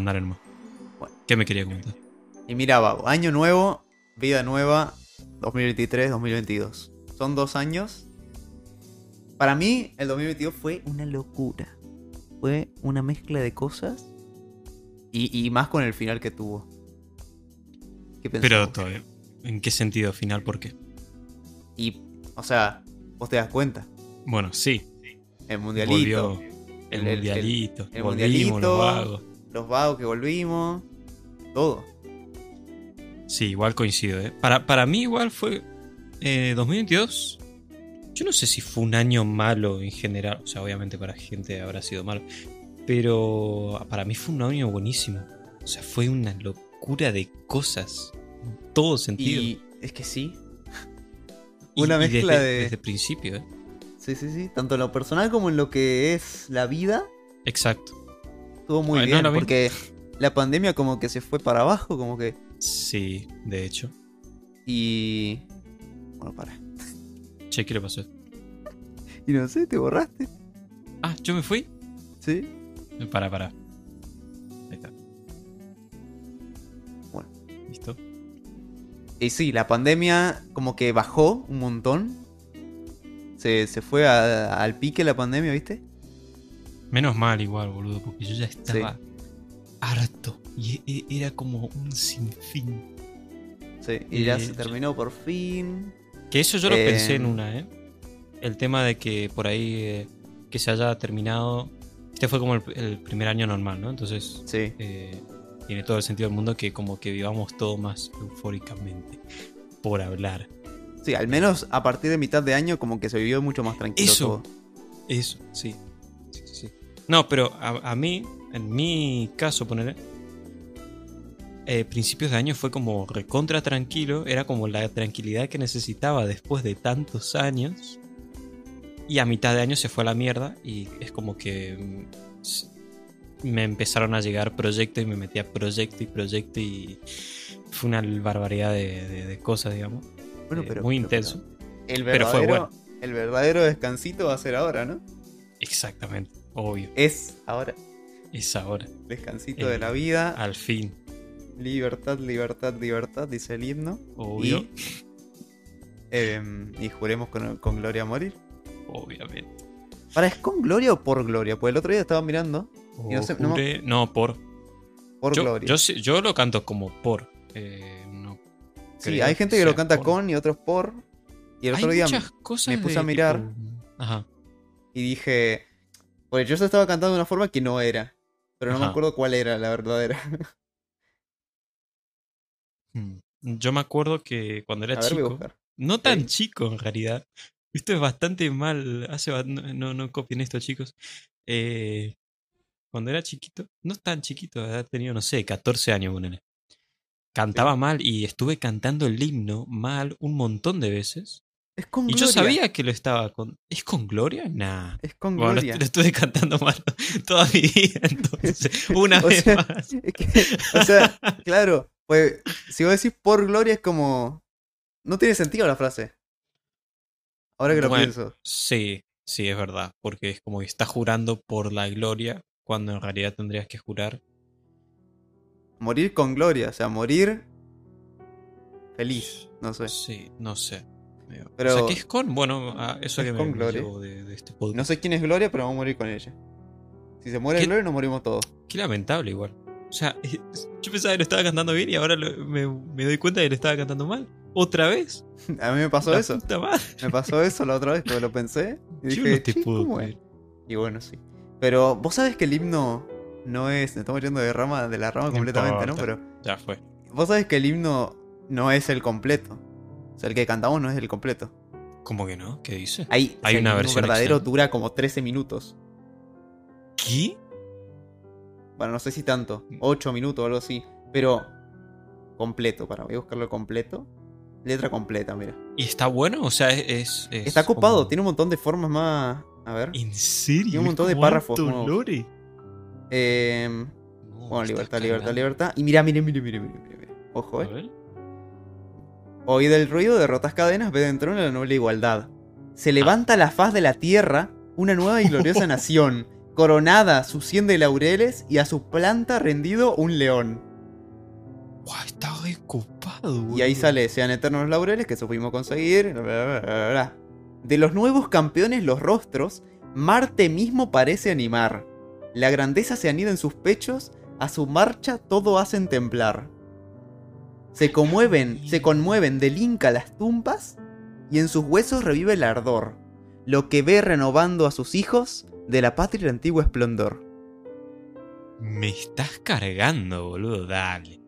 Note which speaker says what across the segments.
Speaker 1: Mandar nomás.
Speaker 2: Bueno.
Speaker 1: ¿Qué me quería comentar?
Speaker 2: Y mira, Babo, año nuevo, vida nueva, 2023-2022. Son dos años. Para mí, el 2022 fue una locura. Fue una mezcla de cosas. Y, y más con el final que tuvo. ¿Qué
Speaker 1: Pero todavía. ¿En qué sentido final? ¿Por qué?
Speaker 2: Y, o sea, vos te das cuenta.
Speaker 1: Bueno, sí.
Speaker 2: El mundialito.
Speaker 1: Volvió el,
Speaker 2: el- el-
Speaker 1: mundialito.
Speaker 2: el
Speaker 1: volvimos,
Speaker 2: mundialito.
Speaker 1: los vagos.
Speaker 2: Los vagos que volvimos. Todo.
Speaker 1: Sí, igual coincido. ¿eh? Para, para mí igual fue eh, 2022. Yo no sé si fue un año malo en general. O sea, obviamente para gente habrá sido malo. Pero para mí fue un año buenísimo. O sea, fue una locura de cosas. En todo sentido.
Speaker 2: Y es que sí. Una
Speaker 1: y
Speaker 2: mezcla
Speaker 1: desde,
Speaker 2: de-
Speaker 1: Desde el principio, ¿eh?
Speaker 2: Sí, sí, sí. Tanto en lo personal como en lo que es la vida.
Speaker 1: Exacto.
Speaker 2: Estuvo muy
Speaker 1: Ay,
Speaker 2: bien. porque la pandemia como que se fue para abajo. Como que.
Speaker 1: Sí, de hecho.
Speaker 2: Y. Bueno, para.
Speaker 1: Che, ¿qué le pasó?
Speaker 2: Y no sé, te borraste.
Speaker 1: Ah, yo me fui.
Speaker 2: Sí.
Speaker 1: Para, para. Ahí está.
Speaker 2: Bueno.
Speaker 1: ¿Listo?
Speaker 2: Y sí, la pandemia como que bajó un montón. Se, se fue a- al pique la pandemia, ¿viste?
Speaker 1: Menos mal igual, boludo, porque yo ya estaba harto. Y e- e- era como un sinfín.
Speaker 2: Sí. Y ya
Speaker 1: Eh,
Speaker 2: se terminó por fin.
Speaker 1: Que eso yo lo
Speaker 2: Eh,
Speaker 1: pensé en una, ¿eh? El tema de que por ahí eh, que se haya terminado. Este fue como el, el primer año normal, ¿no? Entonces
Speaker 2: Sí.
Speaker 1: tiene todo el sentido del mundo que como que vivamos todo más eufóricamente. Por hablar.
Speaker 2: Sí, al menos a partir de mitad de año como que se vivió mucho más tranquilo
Speaker 1: Eso.
Speaker 2: todo.
Speaker 1: Eso, sí. No, pero a, a mí, en mi caso, poner principios de año fue como recontra tranquilo, era como la tranquilidad que necesitaba después de tantos años. Y a mitad de año se fue a la mierda y es como que mm, me empezaron a llegar proyectos y me metí a proyecto y proyecto y fue una barbaridad de, de- de cosas, digamos.
Speaker 2: Bueno,
Speaker 1: Eh,
Speaker 2: pero,
Speaker 1: muy
Speaker 2: pero-
Speaker 1: intenso.
Speaker 2: El
Speaker 1: Pero fue
Speaker 2: verdadero, el verdadero descansito va a ser ahora, ¿no?
Speaker 1: Exactamente, obvio.
Speaker 2: Es ahora.
Speaker 1: Es ahora.
Speaker 2: Descansito
Speaker 1: Eh,
Speaker 2: de la vida.
Speaker 1: Al fin,
Speaker 2: Libertad, libertad, libertad, dice el himno.
Speaker 1: obvio.
Speaker 2: Y, y juremos con, con gloria a morir.
Speaker 1: Obviamente.
Speaker 2: ¿Para es con gloria o por gloria? Pues el otro día estaba mirando Y no sé, no me-
Speaker 1: Juré- no, por.
Speaker 2: por
Speaker 1: Yo,
Speaker 2: gloria.
Speaker 1: yo, lo canto como por. eh, no
Speaker 2: sí, hay gente que lo canta
Speaker 1: por.
Speaker 2: con y otros por. Y el
Speaker 1: Hay
Speaker 2: otro día
Speaker 1: cosas
Speaker 2: me puse
Speaker 1: de
Speaker 2: a mirar.
Speaker 1: Ajá.
Speaker 2: y dije. Pues yo estaba cantando de una forma que no era. Pero no me acuerdo cuál era la verdadera.
Speaker 1: Mm. Yo me acuerdo que cuando era
Speaker 2: a
Speaker 1: chico. No tan
Speaker 2: Sí.
Speaker 1: chico en realidad. Esto es bastante mal. Hace, no, no, no copien esto, chicos. Eh, cuando era chiquito, no tan chiquito, había tenido, no sé, 14 años, ponele. Cantaba mal y estuve cantando el himno mal un montón de veces.
Speaker 2: Es con
Speaker 1: Y yo sabía que lo estaba con. ¿Es con Gloria? Nah.
Speaker 2: Es con
Speaker 1: Bueno, lo,
Speaker 2: gloria.
Speaker 1: lo estuve cantando mal toda mi vida, entonces. Una
Speaker 2: O
Speaker 1: vez
Speaker 2: sea,
Speaker 1: más.
Speaker 2: Es que, o sea, claro, pues si vos decís por gloria es como... No tiene sentido la frase. Ahora que lo
Speaker 1: Bueno.
Speaker 2: pienso.
Speaker 1: Sí, sí, es verdad. Porque es como que estás jurando por la gloria cuando en realidad tendrías que jurar.
Speaker 2: Morir con gloria, o sea, morir feliz, no sé.
Speaker 1: Sí, no sé. Pero,
Speaker 2: Pero-
Speaker 1: o sea, ¿qué es con? Bueno, a eso
Speaker 2: Es
Speaker 1: que
Speaker 2: con
Speaker 1: me
Speaker 2: gloria.
Speaker 1: llevo de, de este podcast.
Speaker 2: No sé quién es Gloria, pero vamos a morir con ella. Si se muere
Speaker 1: ¿Qué?
Speaker 2: Gloria, nos morimos todos.
Speaker 1: Qué lamentable igual. O sea, yo pensaba que lo estaba cantando bien y ahora lo- me, me doy cuenta de que lo estaba cantando mal. ¿Otra vez?
Speaker 2: A mí me pasó
Speaker 1: La
Speaker 2: eso.
Speaker 1: puta madre.
Speaker 2: Me pasó eso la otra vez que lo pensé. Y
Speaker 1: Yo
Speaker 2: dije,
Speaker 1: no te
Speaker 2: "Che,
Speaker 1: puedo
Speaker 2: ¿cómo es?".
Speaker 1: creer.
Speaker 2: Y bueno, sí. Pero vos sabés que el himno no es. Estamos yendo de rama, de la rama
Speaker 1: No
Speaker 2: completamente, ¿no? Pero
Speaker 1: Ya fue.
Speaker 2: vos sabés que el himno no es el completo. O sea, el que cantamos no es el completo.
Speaker 1: ¿Cómo que no? ¿Qué dice?
Speaker 2: Hay,
Speaker 1: Hay una versión
Speaker 2: verdadero dura como 13 minutos.
Speaker 1: ¿Qué?
Speaker 2: Bueno, no sé si tanto.
Speaker 1: Mm.
Speaker 2: 8 minutos o algo así. Pero completo, para voy a buscarlo completo. Letra completa, mira.
Speaker 1: ¿Y está bueno? O sea, es. es- es
Speaker 2: Está ocupado,
Speaker 1: como-
Speaker 2: tiene un montón de formas más. A ver.
Speaker 1: ¿En serio?
Speaker 2: Tiene un montón
Speaker 1: ¿Es
Speaker 2: de párrafos
Speaker 1: lore?
Speaker 2: Em,
Speaker 1: No,
Speaker 2: bueno, libertad, libertad, libertad. Y mira, mire, mire, mire, mire, mire. mire. Ojo,
Speaker 1: A
Speaker 2: eh.
Speaker 1: ver.
Speaker 2: Oíd el ruido, derrotas cadenas, ve dentro de la noble igualdad. Se levanta la faz de la tierra una nueva y gloriosa nación. coronada su cien de laureles y a su planta rendido un león.
Speaker 1: Guau, está re copado,
Speaker 2: Y ahí sale, sean eternos los laureles que supimos conseguir. bla, bla, bla, bla, bla. De los nuevos campeones los rostros, Marte mismo parece animar. La grandeza se anida en sus pechos, a su marcha todo hacen temblar. Se conmueven, se conmueven del Inca las tumbas, y en sus huesos revive el ardor, lo que ve renovando a sus hijos de la patria el antiguo esplendor.
Speaker 1: Me estás cargando, boludo, dale.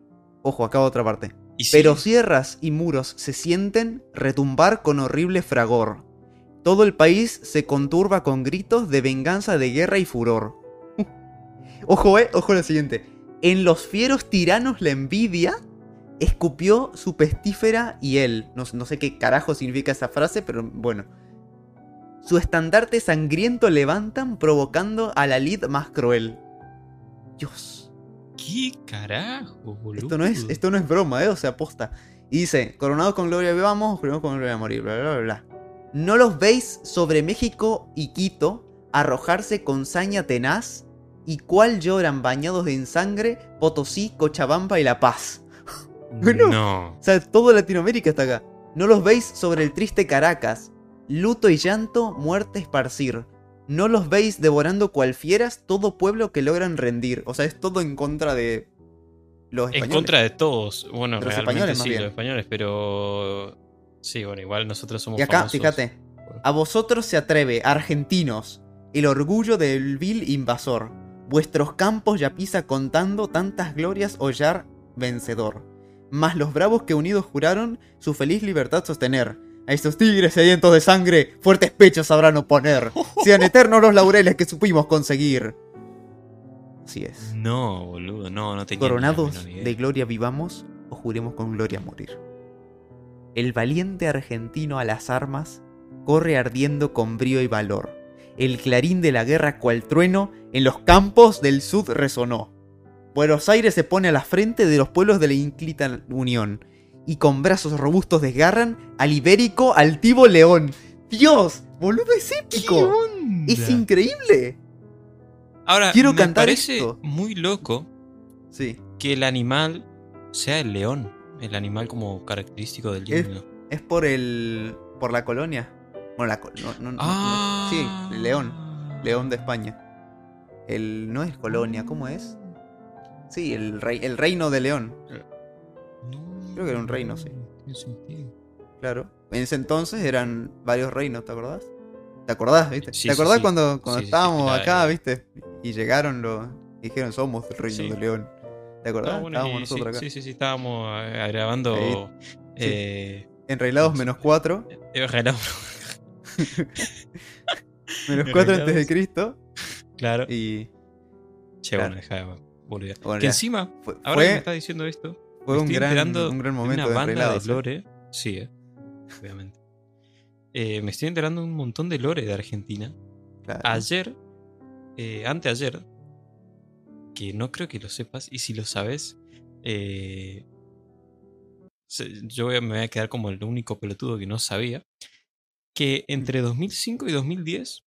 Speaker 2: Ojo, acá otra parte.
Speaker 1: Y sí,
Speaker 2: Pero sierras y muros se sienten retumbar con horrible fragor. Todo el país se conturba con gritos de venganza de guerra y furor. ojo, eh, ojo lo siguiente. En los fieros tiranos la envidia escupió su pestífera y él. No, no sé qué carajo significa esa frase, pero bueno. Su estandarte sangriento levantan provocando a la lid más cruel. Dios.
Speaker 1: ¿Qué carajo, boludo?
Speaker 2: Esto no es, esto no es broma, ¿eh? O sea, aposta. Y dice, coronados con gloria vivamos, coronados con gloria a morir, bla, bla, bla, bla. ¿No los veis sobre México y Quito arrojarse con saña tenaz? ¿Y cuál lloran bañados en sangre Potosí, Cochabamba y La Paz? Bueno.
Speaker 1: No.
Speaker 2: O sea, toda Latinoamérica está acá. ¿No los veis sobre el triste Caracas? Luto y llanto, muerte esparcir. ¿No los veis devorando cual fieras todo pueblo que logran rendir? O sea, es todo en contra de los
Speaker 1: En
Speaker 2: españoles.
Speaker 1: contra de todos. Bueno,
Speaker 2: De los
Speaker 1: realmente
Speaker 2: españoles, más
Speaker 1: sí,
Speaker 2: bien.
Speaker 1: los españoles, pero. Sí, bueno, igual nosotros somos
Speaker 2: Y acá,
Speaker 1: famosos.
Speaker 2: fíjate, a vosotros se atreve, argentinos, el orgullo del vil invasor. Vuestros campos ya pisa contando tantas glorias hollar vencedor. Mas los bravos que unidos juraron su feliz libertad sostener. A estos tigres sedientos de sangre, fuertes pechos sabrán oponer. Sean eternos los laureles que supimos conseguir. Así es.
Speaker 1: No, boludo, no, no tenía
Speaker 2: Coronados
Speaker 1: idea.
Speaker 2: de gloria vivamos o juremos con gloria morir. El valiente argentino a las armas corre ardiendo con brío y valor. El clarín de la guerra cual trueno en los campos del sud resonó. Buenos Aires se pone a la frente de los pueblos de la ínclita unión y con brazos robustos desgarran al ibérico altivo león. Dios, boludo, es
Speaker 1: ¿Qué
Speaker 2: épico.
Speaker 1: onda?
Speaker 2: Es increíble.
Speaker 1: Ahora,
Speaker 2: Quiero
Speaker 1: me
Speaker 2: cantar
Speaker 1: parece
Speaker 2: esto.
Speaker 1: muy loco
Speaker 2: Sí,
Speaker 1: que el animal sea el león. El animal como característico del
Speaker 2: Es-
Speaker 1: himno.
Speaker 2: es por el por la colonia. Bueno, la no, no-
Speaker 1: Ah.
Speaker 2: sí, el león, león de España. El no es colonia, ¿cómo es? Sí, el rey, el reino de León,
Speaker 1: No,
Speaker 2: Creo que era un reino, sí.
Speaker 1: tiene sentido.
Speaker 2: claro. En ese entonces eran varios reinos, ¿te acordás? ¿Te acordás, viste?
Speaker 1: Sí,
Speaker 2: ¿Te acordás
Speaker 1: sí.
Speaker 2: cuando, cuando
Speaker 1: Sí,
Speaker 2: estábamos
Speaker 1: claro.
Speaker 2: acá, viste? Y llegaron los y dijeron somos el reino de León. ¿Te acordás?
Speaker 1: Bueno,
Speaker 2: estábamos nosotros acá.
Speaker 1: sí, sí, sí, estábamos eh, grabando.
Speaker 2: Ahí.
Speaker 1: Eh,
Speaker 2: Enreglados menos 4,
Speaker 1: eh, grabamos-
Speaker 2: menos 4 antes de. Cristo
Speaker 1: claro.
Speaker 2: y
Speaker 1: Che,
Speaker 2: claro.
Speaker 1: bueno, deja de
Speaker 2: Bueno,
Speaker 1: que encima,
Speaker 2: fue,
Speaker 1: ahora que me estás diciendo esto,
Speaker 2: fue un
Speaker 1: estoy
Speaker 2: gran,
Speaker 1: enterando
Speaker 2: un gran
Speaker 1: de
Speaker 2: momento
Speaker 1: una
Speaker 2: de
Speaker 1: banda de lore. Sí, eh, obviamente. Eh, me estoy enterando de un montón de lore de Argentina.
Speaker 2: Claro.
Speaker 1: Ayer, eh, anteayer, que no creo que lo sepas, y si lo sabes, eh, yo me voy a quedar como el único pelotudo que no sabía, que entre 2005 y 2010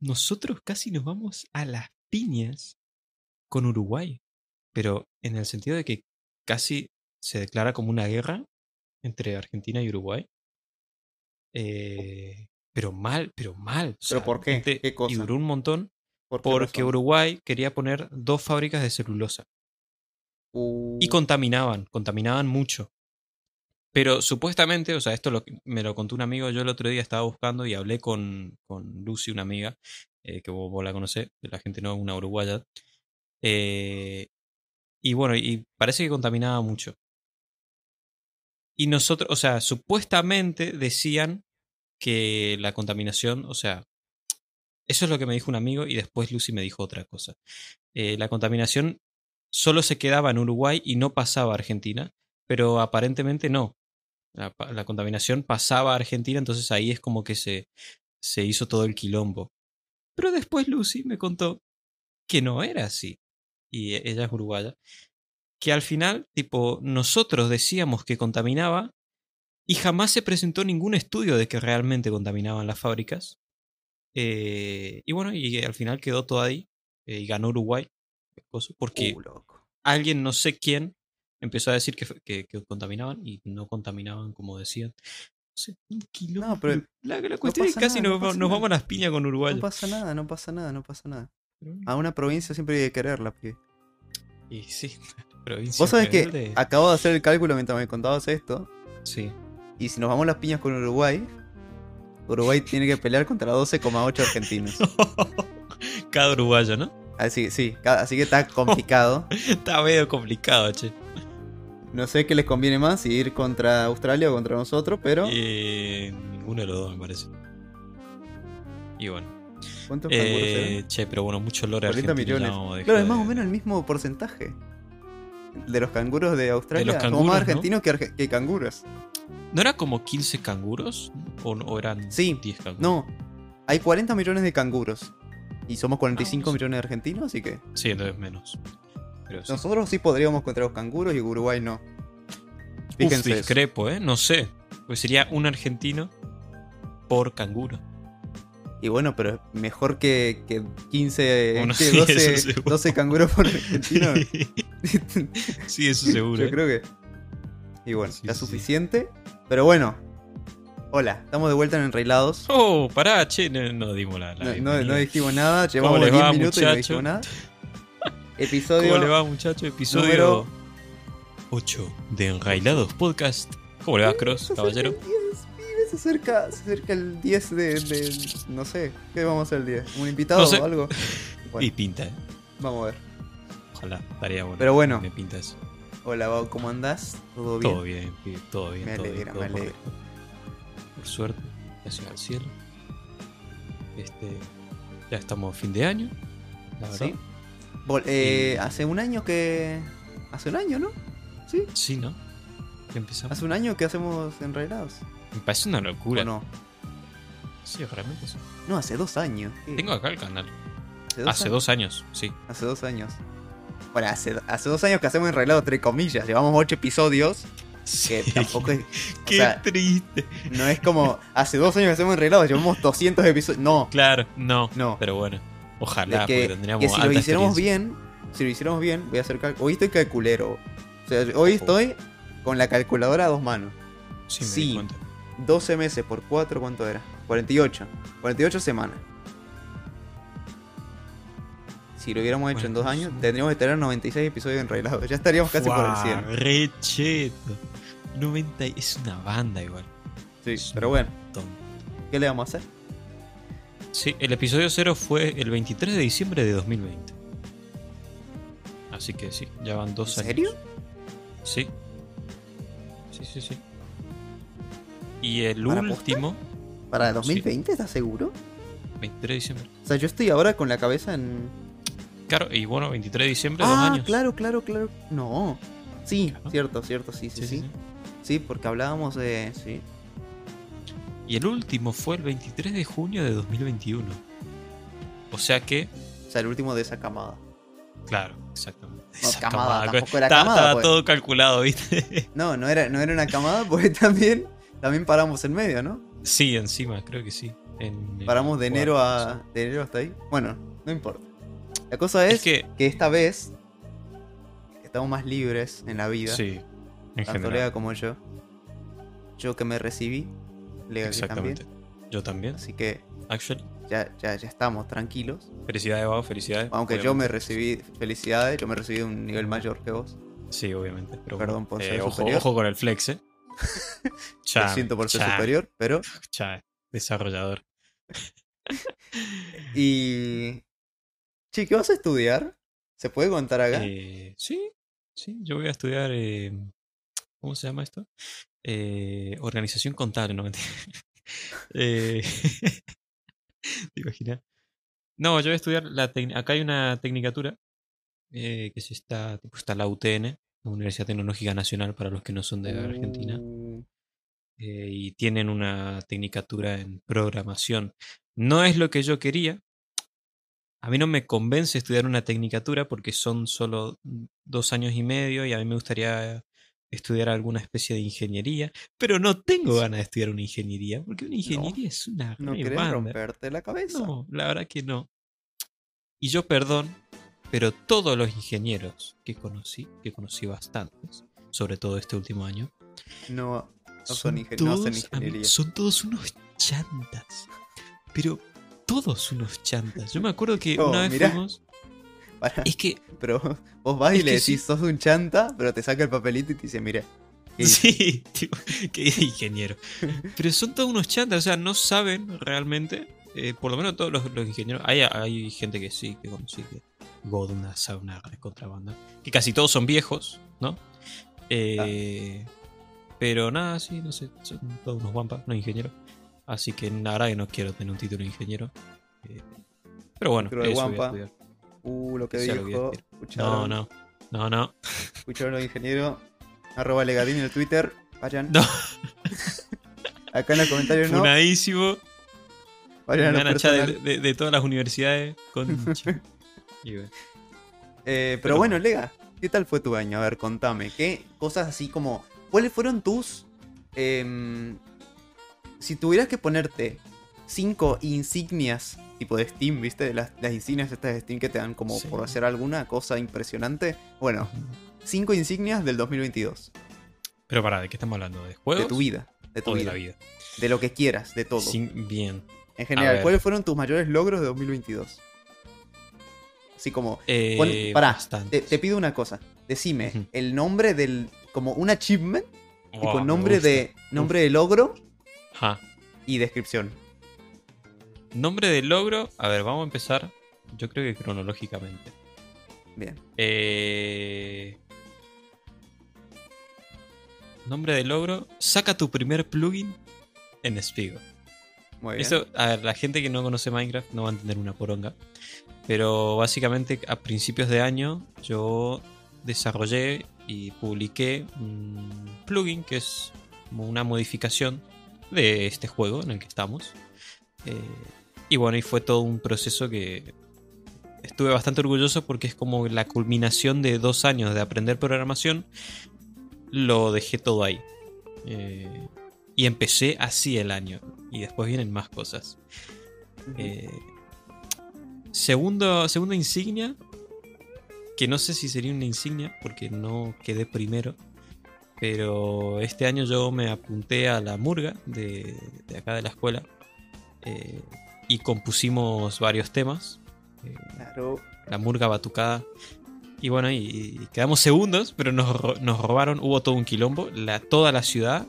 Speaker 1: nosotros casi nos vamos a las piñas con Uruguay, pero en el sentido de que casi se declara como una guerra entre Argentina y Uruguay. Eh, pero mal, pero mal. o
Speaker 2: ¿Pero
Speaker 1: sea,
Speaker 2: por qué?
Speaker 1: gente-
Speaker 2: ¿Qué cosa?
Speaker 1: Y duró un montón
Speaker 2: ¿Por qué
Speaker 1: porque
Speaker 2: razón?
Speaker 1: Uruguay quería poner dos fábricas de celulosa
Speaker 2: Uh,
Speaker 1: y contaminaban, contaminaban mucho. Pero supuestamente, o sea, esto lo, me lo contó un amigo, yo el otro día estaba buscando y hablé con, con Lucy, una amiga, eh, que vos, vos la conocés, la gente no, una uruguaya. Eh, y bueno, y parece que contaminaba mucho. Y nosotros, o sea, supuestamente decían que la contaminación, o sea, eso es lo que me dijo un amigo y después Lucy me dijo otra cosa. Eh, la contaminación solo se quedaba en Uruguay y no pasaba a Argentina, pero aparentemente no. La, contaminación pasaba a Argentina, entonces ahí es como que se, se hizo todo el quilombo. Pero después Lucy me contó que no era así. Y e- ella es uruguaya. Que al final, tipo, nosotros decíamos que contaminaba y jamás se presentó ningún estudio de que realmente contaminaban las fábricas. Eh, y bueno, y al final quedó todo ahí. eh, y ganó Uruguay. Porque
Speaker 2: Uh,
Speaker 1: alguien, no sé quién, empezó a decir que, que, que contaminaban y no contaminaban como decían. No sé, un quilombo.
Speaker 2: No, pero
Speaker 1: la, la cuestión es que
Speaker 2: pasa
Speaker 1: casi
Speaker 2: nada,
Speaker 1: nos,
Speaker 2: no
Speaker 1: nos
Speaker 2: nada.
Speaker 1: vamos a las piñas con Uruguay.
Speaker 2: no pasa nada, no pasa nada, no pasa nada. A una provincia siempre hay que quererla.
Speaker 1: Y sí, provincia.
Speaker 2: Vos sabés que acabo de hacer el cálculo mientras me contabas esto.
Speaker 1: Sí.
Speaker 2: Y si nos vamos las piñas con Uruguay, Uruguay tiene que pelear contra 12,8 argentinos.
Speaker 1: Cada uruguayo, ¿no?
Speaker 2: Así que sí, así que está complicado.
Speaker 1: Está medio complicado, che.
Speaker 2: No sé qué les conviene más, si ir contra Australia o contra nosotros, pero.
Speaker 1: Eh, ninguno de los dos, me parece. Y bueno.
Speaker 2: ¿Cuántos canguros
Speaker 1: Eh,
Speaker 2: eran?
Speaker 1: che, pero bueno, mucho lore
Speaker 2: 40
Speaker 1: argentino. ya
Speaker 2: millones.
Speaker 1: dejar
Speaker 2: Claro, es
Speaker 1: de-
Speaker 2: más o menos el mismo porcentaje. De los canguros de Australia.
Speaker 1: los
Speaker 2: Somos
Speaker 1: canguros,
Speaker 2: más
Speaker 1: ¿no?
Speaker 2: argentinos que, arge- que canguros.
Speaker 1: ¿No era como 15 canguros? ¿O, o eran
Speaker 2: Sí,
Speaker 1: 10 canguros?
Speaker 2: No, hay 40 millones de canguros. Y somos 45
Speaker 1: Ah, sí.
Speaker 2: millones de argentinos, así que.
Speaker 1: Sí, entonces menos. Pero sí.
Speaker 2: Nosotros sí podríamos contra los canguros y Uruguay no.
Speaker 1: Uf,
Speaker 2: Fíjense. eso.
Speaker 1: discrepo, ¿eh? No sé. Pues sería un argentino por canguro.
Speaker 2: Y bueno, pero mejor que, que 15,
Speaker 1: Bueno,
Speaker 2: que
Speaker 1: sí,
Speaker 2: 12,
Speaker 1: eso seguro.
Speaker 2: 12 canguros por argentino.
Speaker 1: sí, eso seguro.
Speaker 2: Yo creo que. Y bueno,
Speaker 1: Sí,
Speaker 2: ya
Speaker 1: sí, sí.
Speaker 2: suficiente. Pero bueno. Hola, estamos de vuelta en Enrailados.
Speaker 1: Oh, pará, che, no, no dimos la, la
Speaker 2: No, no, no dijimos nada, llevamos
Speaker 1: les
Speaker 2: 10
Speaker 1: va,
Speaker 2: minutos y no
Speaker 1: muchacho?
Speaker 2: dijimos nada.
Speaker 1: ¿Cómo
Speaker 2: Episodio.
Speaker 1: le va, muchacho? Episodio
Speaker 2: número-
Speaker 1: 8 de Enrailados Podcast. ¿Cómo le va, Cross, caballero?
Speaker 2: El 10, pibe, se acerca, se acerca el 10 de, de- No sé, ¿qué vamos a hacer el 10? ¿Un invitado
Speaker 1: No sé.
Speaker 2: o algo?
Speaker 1: Y
Speaker 2: Bueno,
Speaker 1: pinta, ¿eh?
Speaker 2: vamos a ver.
Speaker 1: Ojalá, estaría bueno.
Speaker 2: Pero bueno.
Speaker 1: Me pinta eso.
Speaker 2: Hola, ¿cómo andás? ¿Todo bien?
Speaker 1: Todo bien, pibe, todo bien.
Speaker 2: Me
Speaker 1: todo
Speaker 2: alegra,
Speaker 1: bien,
Speaker 2: me alegra.
Speaker 1: Por suerte, gracias al cielo. Este, ya estestamos a fin de año, la verdad.
Speaker 2: Sí. Vol- eh,
Speaker 1: Y-
Speaker 2: Hace un año que. Hace un año, ¿no? Sí.
Speaker 1: Sí, ¿no? Empezamos.
Speaker 2: Hace un año que hacemos enredados.
Speaker 1: Me parece una
Speaker 2: ¿O
Speaker 1: locura.
Speaker 2: no?
Speaker 1: Sí, realmente sí.
Speaker 2: No, hace dos años. ¿Qué?
Speaker 1: Tengo acá el canal.
Speaker 2: ¿Hace dos
Speaker 1: Hace
Speaker 2: años?
Speaker 1: dos años, sí.
Speaker 2: Hace dos años. Bueno, hace, hace dos años que hacemos enredados, entre comillas. Llevamos ocho episodios. Que
Speaker 1: Sí.
Speaker 2: tampoco es. o
Speaker 1: Qué
Speaker 2: sea,
Speaker 1: triste.
Speaker 2: no es como. Hace dos años que hacemos enredados, llevamos 200 episodios. No,
Speaker 1: Claro, no.
Speaker 2: no.
Speaker 1: Pero bueno, ojalá,
Speaker 2: que,
Speaker 1: porque tendríamos
Speaker 2: que si lo hiciéramos bien, si lo hiciéramos bien, voy a hacer Hoy estoy calculero. O sea, hoy estoy con la calculadora a dos manos.
Speaker 1: Sí, me
Speaker 2: sí.
Speaker 1: di cuenta.
Speaker 2: 12 meses por 4, ¿cuánto era? 48. 48 semanas. Si lo hubiéramos hecho en dos años,
Speaker 1: sí.
Speaker 2: tendríamos que tener 96 episodios enreglados. Ya estaríamos casi por el
Speaker 1: Fua,
Speaker 2: 100.
Speaker 1: Re cheto. 90 y- es una banda igual.
Speaker 2: Sí,
Speaker 1: Es
Speaker 2: pero bueno,
Speaker 1: montón.
Speaker 2: ¿qué le vamos a hacer?
Speaker 1: Sí, el episodio 0 fue el 23 de diciembre de 2020. Así que sí, ya van dos
Speaker 2: ¿En
Speaker 1: años.
Speaker 2: serio?
Speaker 1: Sí. Sí, sí, sí. Y el
Speaker 2: ¿Para posta?
Speaker 1: último,
Speaker 2: ¿Para 2020? ¿Estás seguro?
Speaker 1: 23 de diciembre.
Speaker 2: O sea, yo estoy ahora con la cabeza en.
Speaker 1: Claro, y bueno, 23 de diciembre, dos
Speaker 2: Ah,
Speaker 1: años.
Speaker 2: claro, claro, claro. No. Sí,
Speaker 1: Claro.
Speaker 2: cierto, cierto, sí, sí,
Speaker 1: Sí,
Speaker 2: sí.
Speaker 1: sí, sí.
Speaker 2: Sí, porque hablábamos de. Sí.
Speaker 1: Y el último fue el 23 de junio de 2021. O sea que,
Speaker 2: O sea, el último de esa camada.
Speaker 1: claro, exactamente.
Speaker 2: No,
Speaker 1: Esa
Speaker 2: camada,
Speaker 1: camada,
Speaker 2: tampoco era camada,
Speaker 1: estaba
Speaker 2: pues.
Speaker 1: todo calculado, ¿viste?
Speaker 2: No, no era, no era una camada porque también, también paramos en medio, ¿no?
Speaker 1: sí, encima, creo que sí. En-
Speaker 2: Paramos de enero
Speaker 1: cuarto,
Speaker 2: a. de enero hasta ahí. Bueno, no importa. La cosa es,
Speaker 1: Es
Speaker 2: que,
Speaker 1: que,
Speaker 2: esta vez estamos más libres en la vida.
Speaker 1: sí, en
Speaker 2: tanto
Speaker 1: general.
Speaker 2: Lea como yo. Yo que me recibí, Lea
Speaker 1: Exactamente.
Speaker 2: también.
Speaker 1: Yo también,
Speaker 2: Así que
Speaker 1: actually.
Speaker 2: ya, ya, ya estamos tranquilos.
Speaker 1: Felicidades, Bao, felicidades.
Speaker 2: Aunque yo me recibí, felicidades, yo me recibí de un nivel mayor que vos.
Speaker 1: Sí, obviamente. Pero
Speaker 2: Perdón por
Speaker 1: eh,
Speaker 2: ser
Speaker 1: ojo,
Speaker 2: superior.
Speaker 1: ojo con el flex, eh. Chame,
Speaker 2: siento por ser
Speaker 1: chame,
Speaker 2: superior, pero.
Speaker 1: chame, desarrollador.
Speaker 2: Y. Che, ¿qué vas a estudiar? ¿Se puede contar acá?
Speaker 1: Eh, sí, sí, yo voy a estudiar. eh, ¿Cómo se llama esto? Eh, organización contable, no mentira. Eh, ¿Te imaginas? No, yo voy a estudiar la Acá hay una tecnicatura que se está. Tipo, está la UTN, Universidad Tecnológica Nacional, para los que no son de Argentina.
Speaker 2: Uh,
Speaker 1: eh, y tienen una tecnicatura en programación. No es lo que yo quería. A mí no me convence estudiar una tecnicatura porque son solo dos años y medio y a mí me gustaría estudiar alguna especie de ingeniería, pero no tengo ganas de estudiar una ingeniería porque una ingeniería es una
Speaker 2: ¿No querés romperte la cabeza?
Speaker 1: No, la verdad que no. Y yo perdón, pero todos los ingenieros que conocí, que conocí bastantes, sobre todo este último año,
Speaker 2: No, no son, ingen- no ingeniería.
Speaker 1: son todos unos chantas. Pero todos unos chantas. Yo me acuerdo que
Speaker 2: Oh,
Speaker 1: una vez
Speaker 2: mirá.
Speaker 1: fuimos. Es que
Speaker 2: pero vos vas y le decís,
Speaker 1: sí.
Speaker 2: sos un chanta, pero te saca el papelito y te dice, mira. ¿qué hice?".
Speaker 1: Sí, que ingeniero. Pero son todos unos chantas, o sea, no saben realmente. eh, por lo menos todos los, los ingenieros. Hay, hay gente que sí, que conocí que God, una sabe una contrabanda. Que casi todos son viejos, ¿no? Eh, Pero nada, sí, no sé. Son todos unos guampas, no ingenieros. Así que verdad que no quiero tener un título de ingeniero. Eh, pero bueno,
Speaker 2: Título de
Speaker 1: eso voy a
Speaker 2: guampa. Uh, lo que dijo.
Speaker 1: No, no. No, no.
Speaker 2: escucharon los ingenieros. Arroba Legadín en el Twitter. Vayan.
Speaker 1: No.
Speaker 2: Acá en los comentarios no.
Speaker 1: Funadísimo.
Speaker 2: Vayan a
Speaker 1: de, de- de todas las universidades. Concha.
Speaker 2: Eh, pero bueno, Lega, ¿qué tal fue tu año? A ver, contame. ¿Qué cosas así como. ¿Cuáles fueron tus. em, si tuvieras que ponerte cinco insignias tipo de Steam, ¿viste? Las, las insignias estas de Steam que te dan como
Speaker 1: Sí.
Speaker 2: por hacer alguna cosa impresionante. Bueno, cinco insignias del 2022.
Speaker 1: Pero para, ¿de qué estamos hablando? ¿De juegos?
Speaker 2: De tu vida. De tu
Speaker 1: o de
Speaker 2: vida.
Speaker 1: la vida.
Speaker 2: De lo que quieras, de todo.
Speaker 1: Sin- bien.
Speaker 2: En general. ¿cuáles fueron tus mayores logros de 2022? Así como.
Speaker 1: Eh,
Speaker 2: pon- pará, te, pido una cosa. Decime el nombre del. como un achievement,
Speaker 1: Oh,
Speaker 2: tipo
Speaker 1: me
Speaker 2: nombre de. nombre de logro
Speaker 1: Ajá.
Speaker 2: y descripción.
Speaker 1: Nombre de logro. A ver, vamos a empezar. Yo creo que cronológicamente.
Speaker 2: Bien.
Speaker 1: Eh... Nombre de logro. Saca tu primer plugin en Spigo.
Speaker 2: Muy bien.
Speaker 1: Esto, a ver, la gente que no conoce Minecraft no va a entender una poronga. Pero básicamente a principios de año yo desarrollé y publiqué un plugin que es como una modificación de este juego en el que estamos. Eh, y bueno, y fue todo un proceso que estuve bastante orgulloso porque es como la culminación de dos años de aprender programación. Lo dejé todo ahí. Eh, y empecé así el año. Y después vienen más cosas. Eh, segundo, segunda insignia. Que no sé si sería una insignia porque no quedé primero. Pero este año yo me apunté a la murga de, de acá de la escuela. eh, y compusimos varios temas. Eh,
Speaker 2: Claro.
Speaker 1: la murga batucada. Y bueno, y, y quedamos segundos, pero nos, ro- nos robaron, hubo todo un quilombo. La, toda la ciudad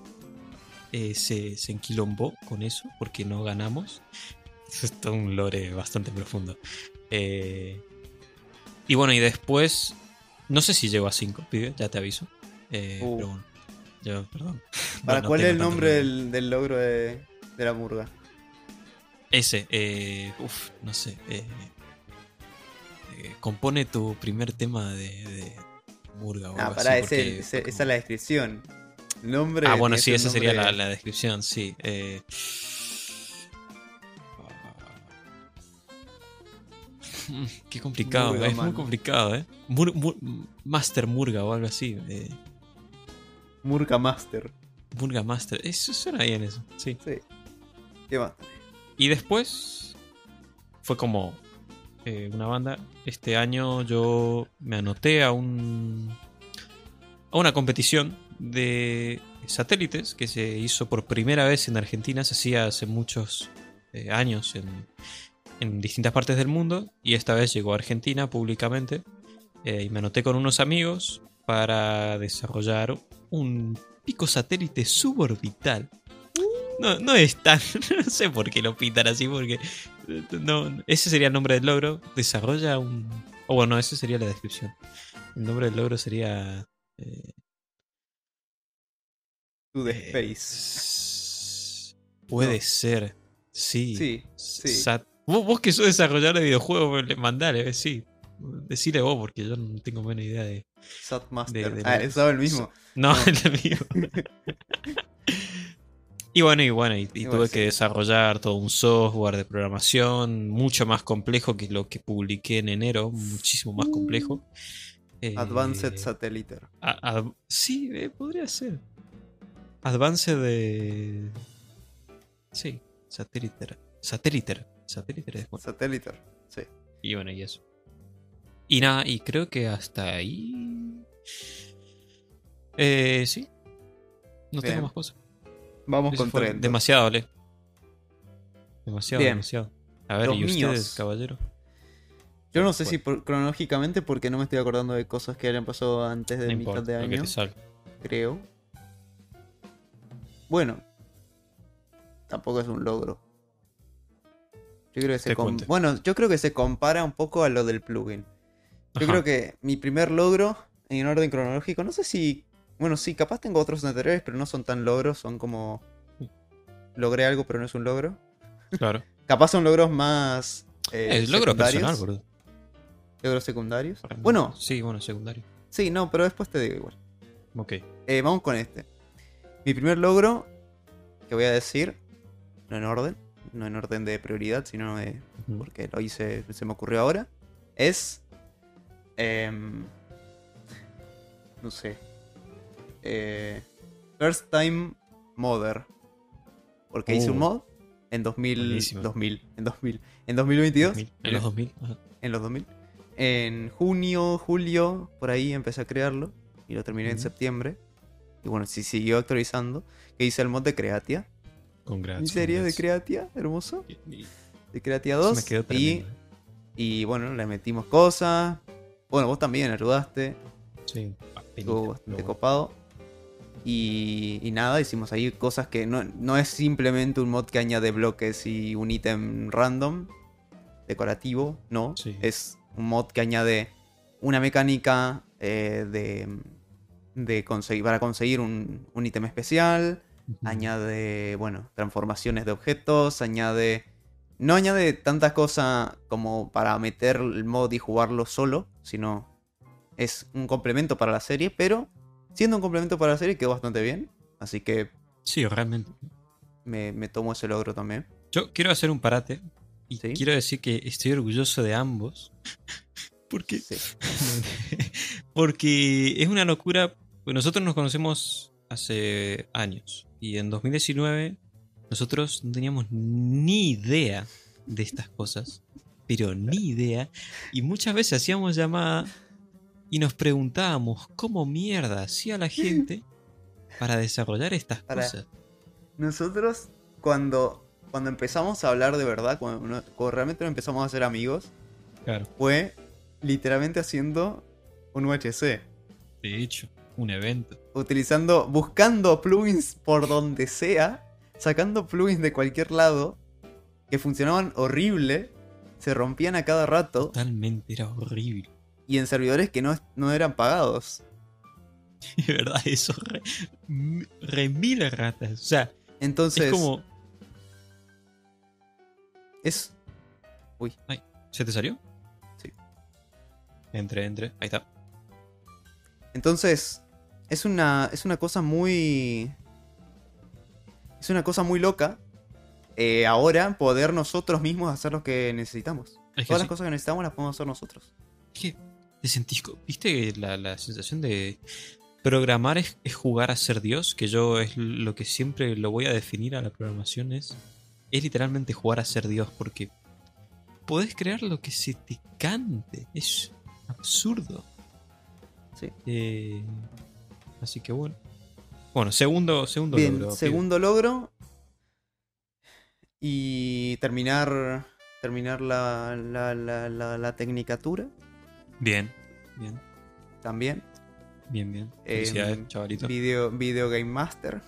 Speaker 1: eh, se, se enquilombó con eso, porque no ganamos. Es todo un lore bastante profundo. Eh, y bueno, y después, no sé si llego a 5, pibe, ya te aviso. Eh,
Speaker 2: Uh.
Speaker 1: Pero bueno, yo, perdón.
Speaker 2: ¿Para
Speaker 1: No- no
Speaker 2: cuál es el nombre del, del logro de, de la murga?
Speaker 1: Ese, eh, uf, no sé. eh, compone tu primer tema de, de Murga o
Speaker 2: Ah,
Speaker 1: algo
Speaker 2: pará,
Speaker 1: así,
Speaker 2: ese-
Speaker 1: porque
Speaker 2: ese-
Speaker 1: fue
Speaker 2: esa es la descripción. Nombre.
Speaker 1: Ah, bueno, sí, esa sería la, descripción, sí. eh. Qué complicado,
Speaker 2: Murga,
Speaker 1: es muy
Speaker 2: man.
Speaker 1: complicado, ¿eh? Mur- Mur- Master Murga o algo así. eh,
Speaker 2: Murga Master.
Speaker 1: Murga Master, eso suena bien eso, sí.
Speaker 2: Sí. ¿Qué más?
Speaker 1: Y después fue como eh, una banda. Este año yo me anoté a un a una competición de satélites que se hizo por primera vez en Argentina. Se hacía hace muchos eh, años en, en distintas partes del mundo y esta vez llegó a Argentina públicamente. Eh, y me anoté con unos amigos para desarrollar un pico satélite suborbital. No, no es tan. No sé por qué lo pintan así, porque. eh, No, ese sería el nombre del logro. Desarrolla un. O bueno, esa sería la descripción. El nombre del logro sería. eh,
Speaker 2: To the
Speaker 1: eh,
Speaker 2: Space.
Speaker 1: s- Puede
Speaker 2: No.
Speaker 1: ser. Sí.
Speaker 2: Sí, sí.
Speaker 1: Sat- vos, vos que sos desarrollador de videojuegos, le- mandale, sí. Decile vos, porque yo no tengo buena idea de.
Speaker 2: Sat Master.
Speaker 1: de
Speaker 2: ah,
Speaker 1: la-
Speaker 2: usaba el mismo.
Speaker 1: No,
Speaker 2: No.
Speaker 1: el mío. Y bueno, y bueno, y, y
Speaker 2: Igual
Speaker 1: tuve
Speaker 2: sí.
Speaker 1: que desarrollar todo un software de programación mucho más complejo que lo que publiqué en enero, muchísimo más complejo. Eh,
Speaker 2: Advanced Satelliter.
Speaker 1: a- a- sí, eh, podría ser. Advanced de. Sí, satélite. Satélite. Satélite es bueno.
Speaker 2: Satelliter. Sí.
Speaker 1: Y bueno, y eso. Y nada, y creo que hasta ahí. Eh, sí. No
Speaker 2: Bien.
Speaker 1: tengo más cosas.
Speaker 2: Vamos
Speaker 1: Eso
Speaker 2: con
Speaker 1: fue
Speaker 2: Trent.
Speaker 1: Demasiado, Le. Demasiado,
Speaker 2: Bien.
Speaker 1: demasiado. A ver,
Speaker 2: Los
Speaker 1: ¿y
Speaker 2: míos.
Speaker 1: ustedes, caballero?
Speaker 2: Yo no sé
Speaker 1: Bueno.
Speaker 2: si por- cronológicamente porque no me estoy acordando de cosas que hayan pasado antes de
Speaker 1: No
Speaker 2: mitad
Speaker 1: importa,
Speaker 2: de año, creo. Bueno, tampoco es un logro. Yo creo que se
Speaker 1: Te
Speaker 2: com-
Speaker 1: cuente.
Speaker 2: bueno, yo creo que se compara un poco a lo del plugin. Yo
Speaker 1: Ajá.
Speaker 2: creo que mi primer logro en orden cronológico, no sé si, bueno, sí, capaz tengo otros anteriores, pero no son tan logros, son como logré algo, pero no es un logro.
Speaker 1: Claro.
Speaker 2: Capaz son logros más eh,
Speaker 1: es logro personal, boludo.
Speaker 2: Logros secundarios. Bueno,
Speaker 1: Sí, bueno, secundario.
Speaker 2: sí, no, pero después te digo igual.
Speaker 1: Ok.
Speaker 2: Eh, vamos con este. Mi primer logro, que voy a decir, no en orden, no en orden de prioridad, sino de,
Speaker 1: Ujú.
Speaker 2: porque lo hice, se me ocurrió ahora, es... em, no sé. eh, First Time Mother. Porque hice un
Speaker 1: Uh,
Speaker 2: mod en 2000,
Speaker 1: buenísimo.
Speaker 2: 2000, en 2000, en 2022.
Speaker 1: 2000, En los 2000. ajá.
Speaker 2: en los 2000. En junio, julio, por ahí empecé a crearlo. Y lo terminé en
Speaker 1: Ujú.
Speaker 2: septiembre. Y bueno, sí siguió actualizando. Que hice el mod de Creatia.
Speaker 1: Congrats.
Speaker 2: ¿En serio de. Creatia? Hermoso. De Creatia
Speaker 1: eso
Speaker 2: 2.
Speaker 1: me
Speaker 2: y,
Speaker 1: eh.
Speaker 2: y bueno, le metimos cosas. Bueno, vos también ayudaste.
Speaker 1: Sí.
Speaker 2: Estuvo bastante copado. Y, y nada, hicimos ahí cosas que no, no es simplemente un mod que añade bloques y un ítem random, decorativo, no.
Speaker 1: Sí.
Speaker 2: Es un mod que añade una mecánica eh, de, de conseguir, para conseguir un, un ítem especial, añade, bueno, transformaciones de objetos, añade... No añade tantas cosas como para meter el mod y jugarlo solo, sino es un complemento para la serie, pero siendo un complemento para la serie quedó bastante bien. Así que
Speaker 1: Sí, realmente.
Speaker 2: me, me tomo ese logro también.
Speaker 1: Yo quiero hacer un parate. Y
Speaker 2: Sí.
Speaker 1: quiero decir que estoy orgulloso de ambos. Porque
Speaker 2: Sí.
Speaker 1: Porque es una locura. pues nosotros nos conocemos hace años. Y en 2019 nosotros no teníamos ni idea de estas cosas. Pero ni idea. Y muchas veces hacíamos llamada y nos preguntábamos cómo mierda hacía la gente para desarrollar estas
Speaker 2: Para-
Speaker 1: cosas.
Speaker 2: Nosotros, cuando, cuando empezamos a hablar de verdad, cuando, cuando realmente nos empezamos a ser amigos,
Speaker 1: Claro.
Speaker 2: fue literalmente haciendo un UHC.
Speaker 1: De hecho, un evento.
Speaker 2: Utilizando, buscando plugins por donde sea, sacando plugins de cualquier lado, que funcionaban horrible, se rompían a cada rato,
Speaker 1: Totalmente, era horrible.
Speaker 2: y en servidores que no, no eran pagados.
Speaker 1: De verdad, eso re, re mil ratas. O sea,
Speaker 2: Entonces,
Speaker 1: es como.
Speaker 2: es
Speaker 1: ¿Se te salió?
Speaker 2: Sí.
Speaker 1: Entre, entre. Ahí está.
Speaker 2: Entonces, es una, es una cosa muy... Es una cosa muy loca. eh, ahora poder nosotros mismos hacer lo que necesitamos.
Speaker 1: Es que
Speaker 2: Todas
Speaker 1: sí,
Speaker 2: las cosas que necesitamos las podemos hacer nosotros.
Speaker 1: es que te sentís. ¿Viste la, la sensación de. Programar es, es jugar a ser Dios? Que yo es lo que siempre lo voy a definir a la programación. Es, es literalmente jugar a ser Dios. Porque podés crear lo que se te cante. Es absurdo.
Speaker 2: Sí.
Speaker 1: Eh, así que bueno. Bueno, segundo, segundo
Speaker 2: Bien,
Speaker 1: logro, pibe.
Speaker 2: segundo logro. Y terminar. Terminar la, la, la, la, la tecnicatura
Speaker 1: Bien, bien,
Speaker 2: también.
Speaker 1: bien, bien. Felicidades, chavalito.
Speaker 2: Video, video Game Master.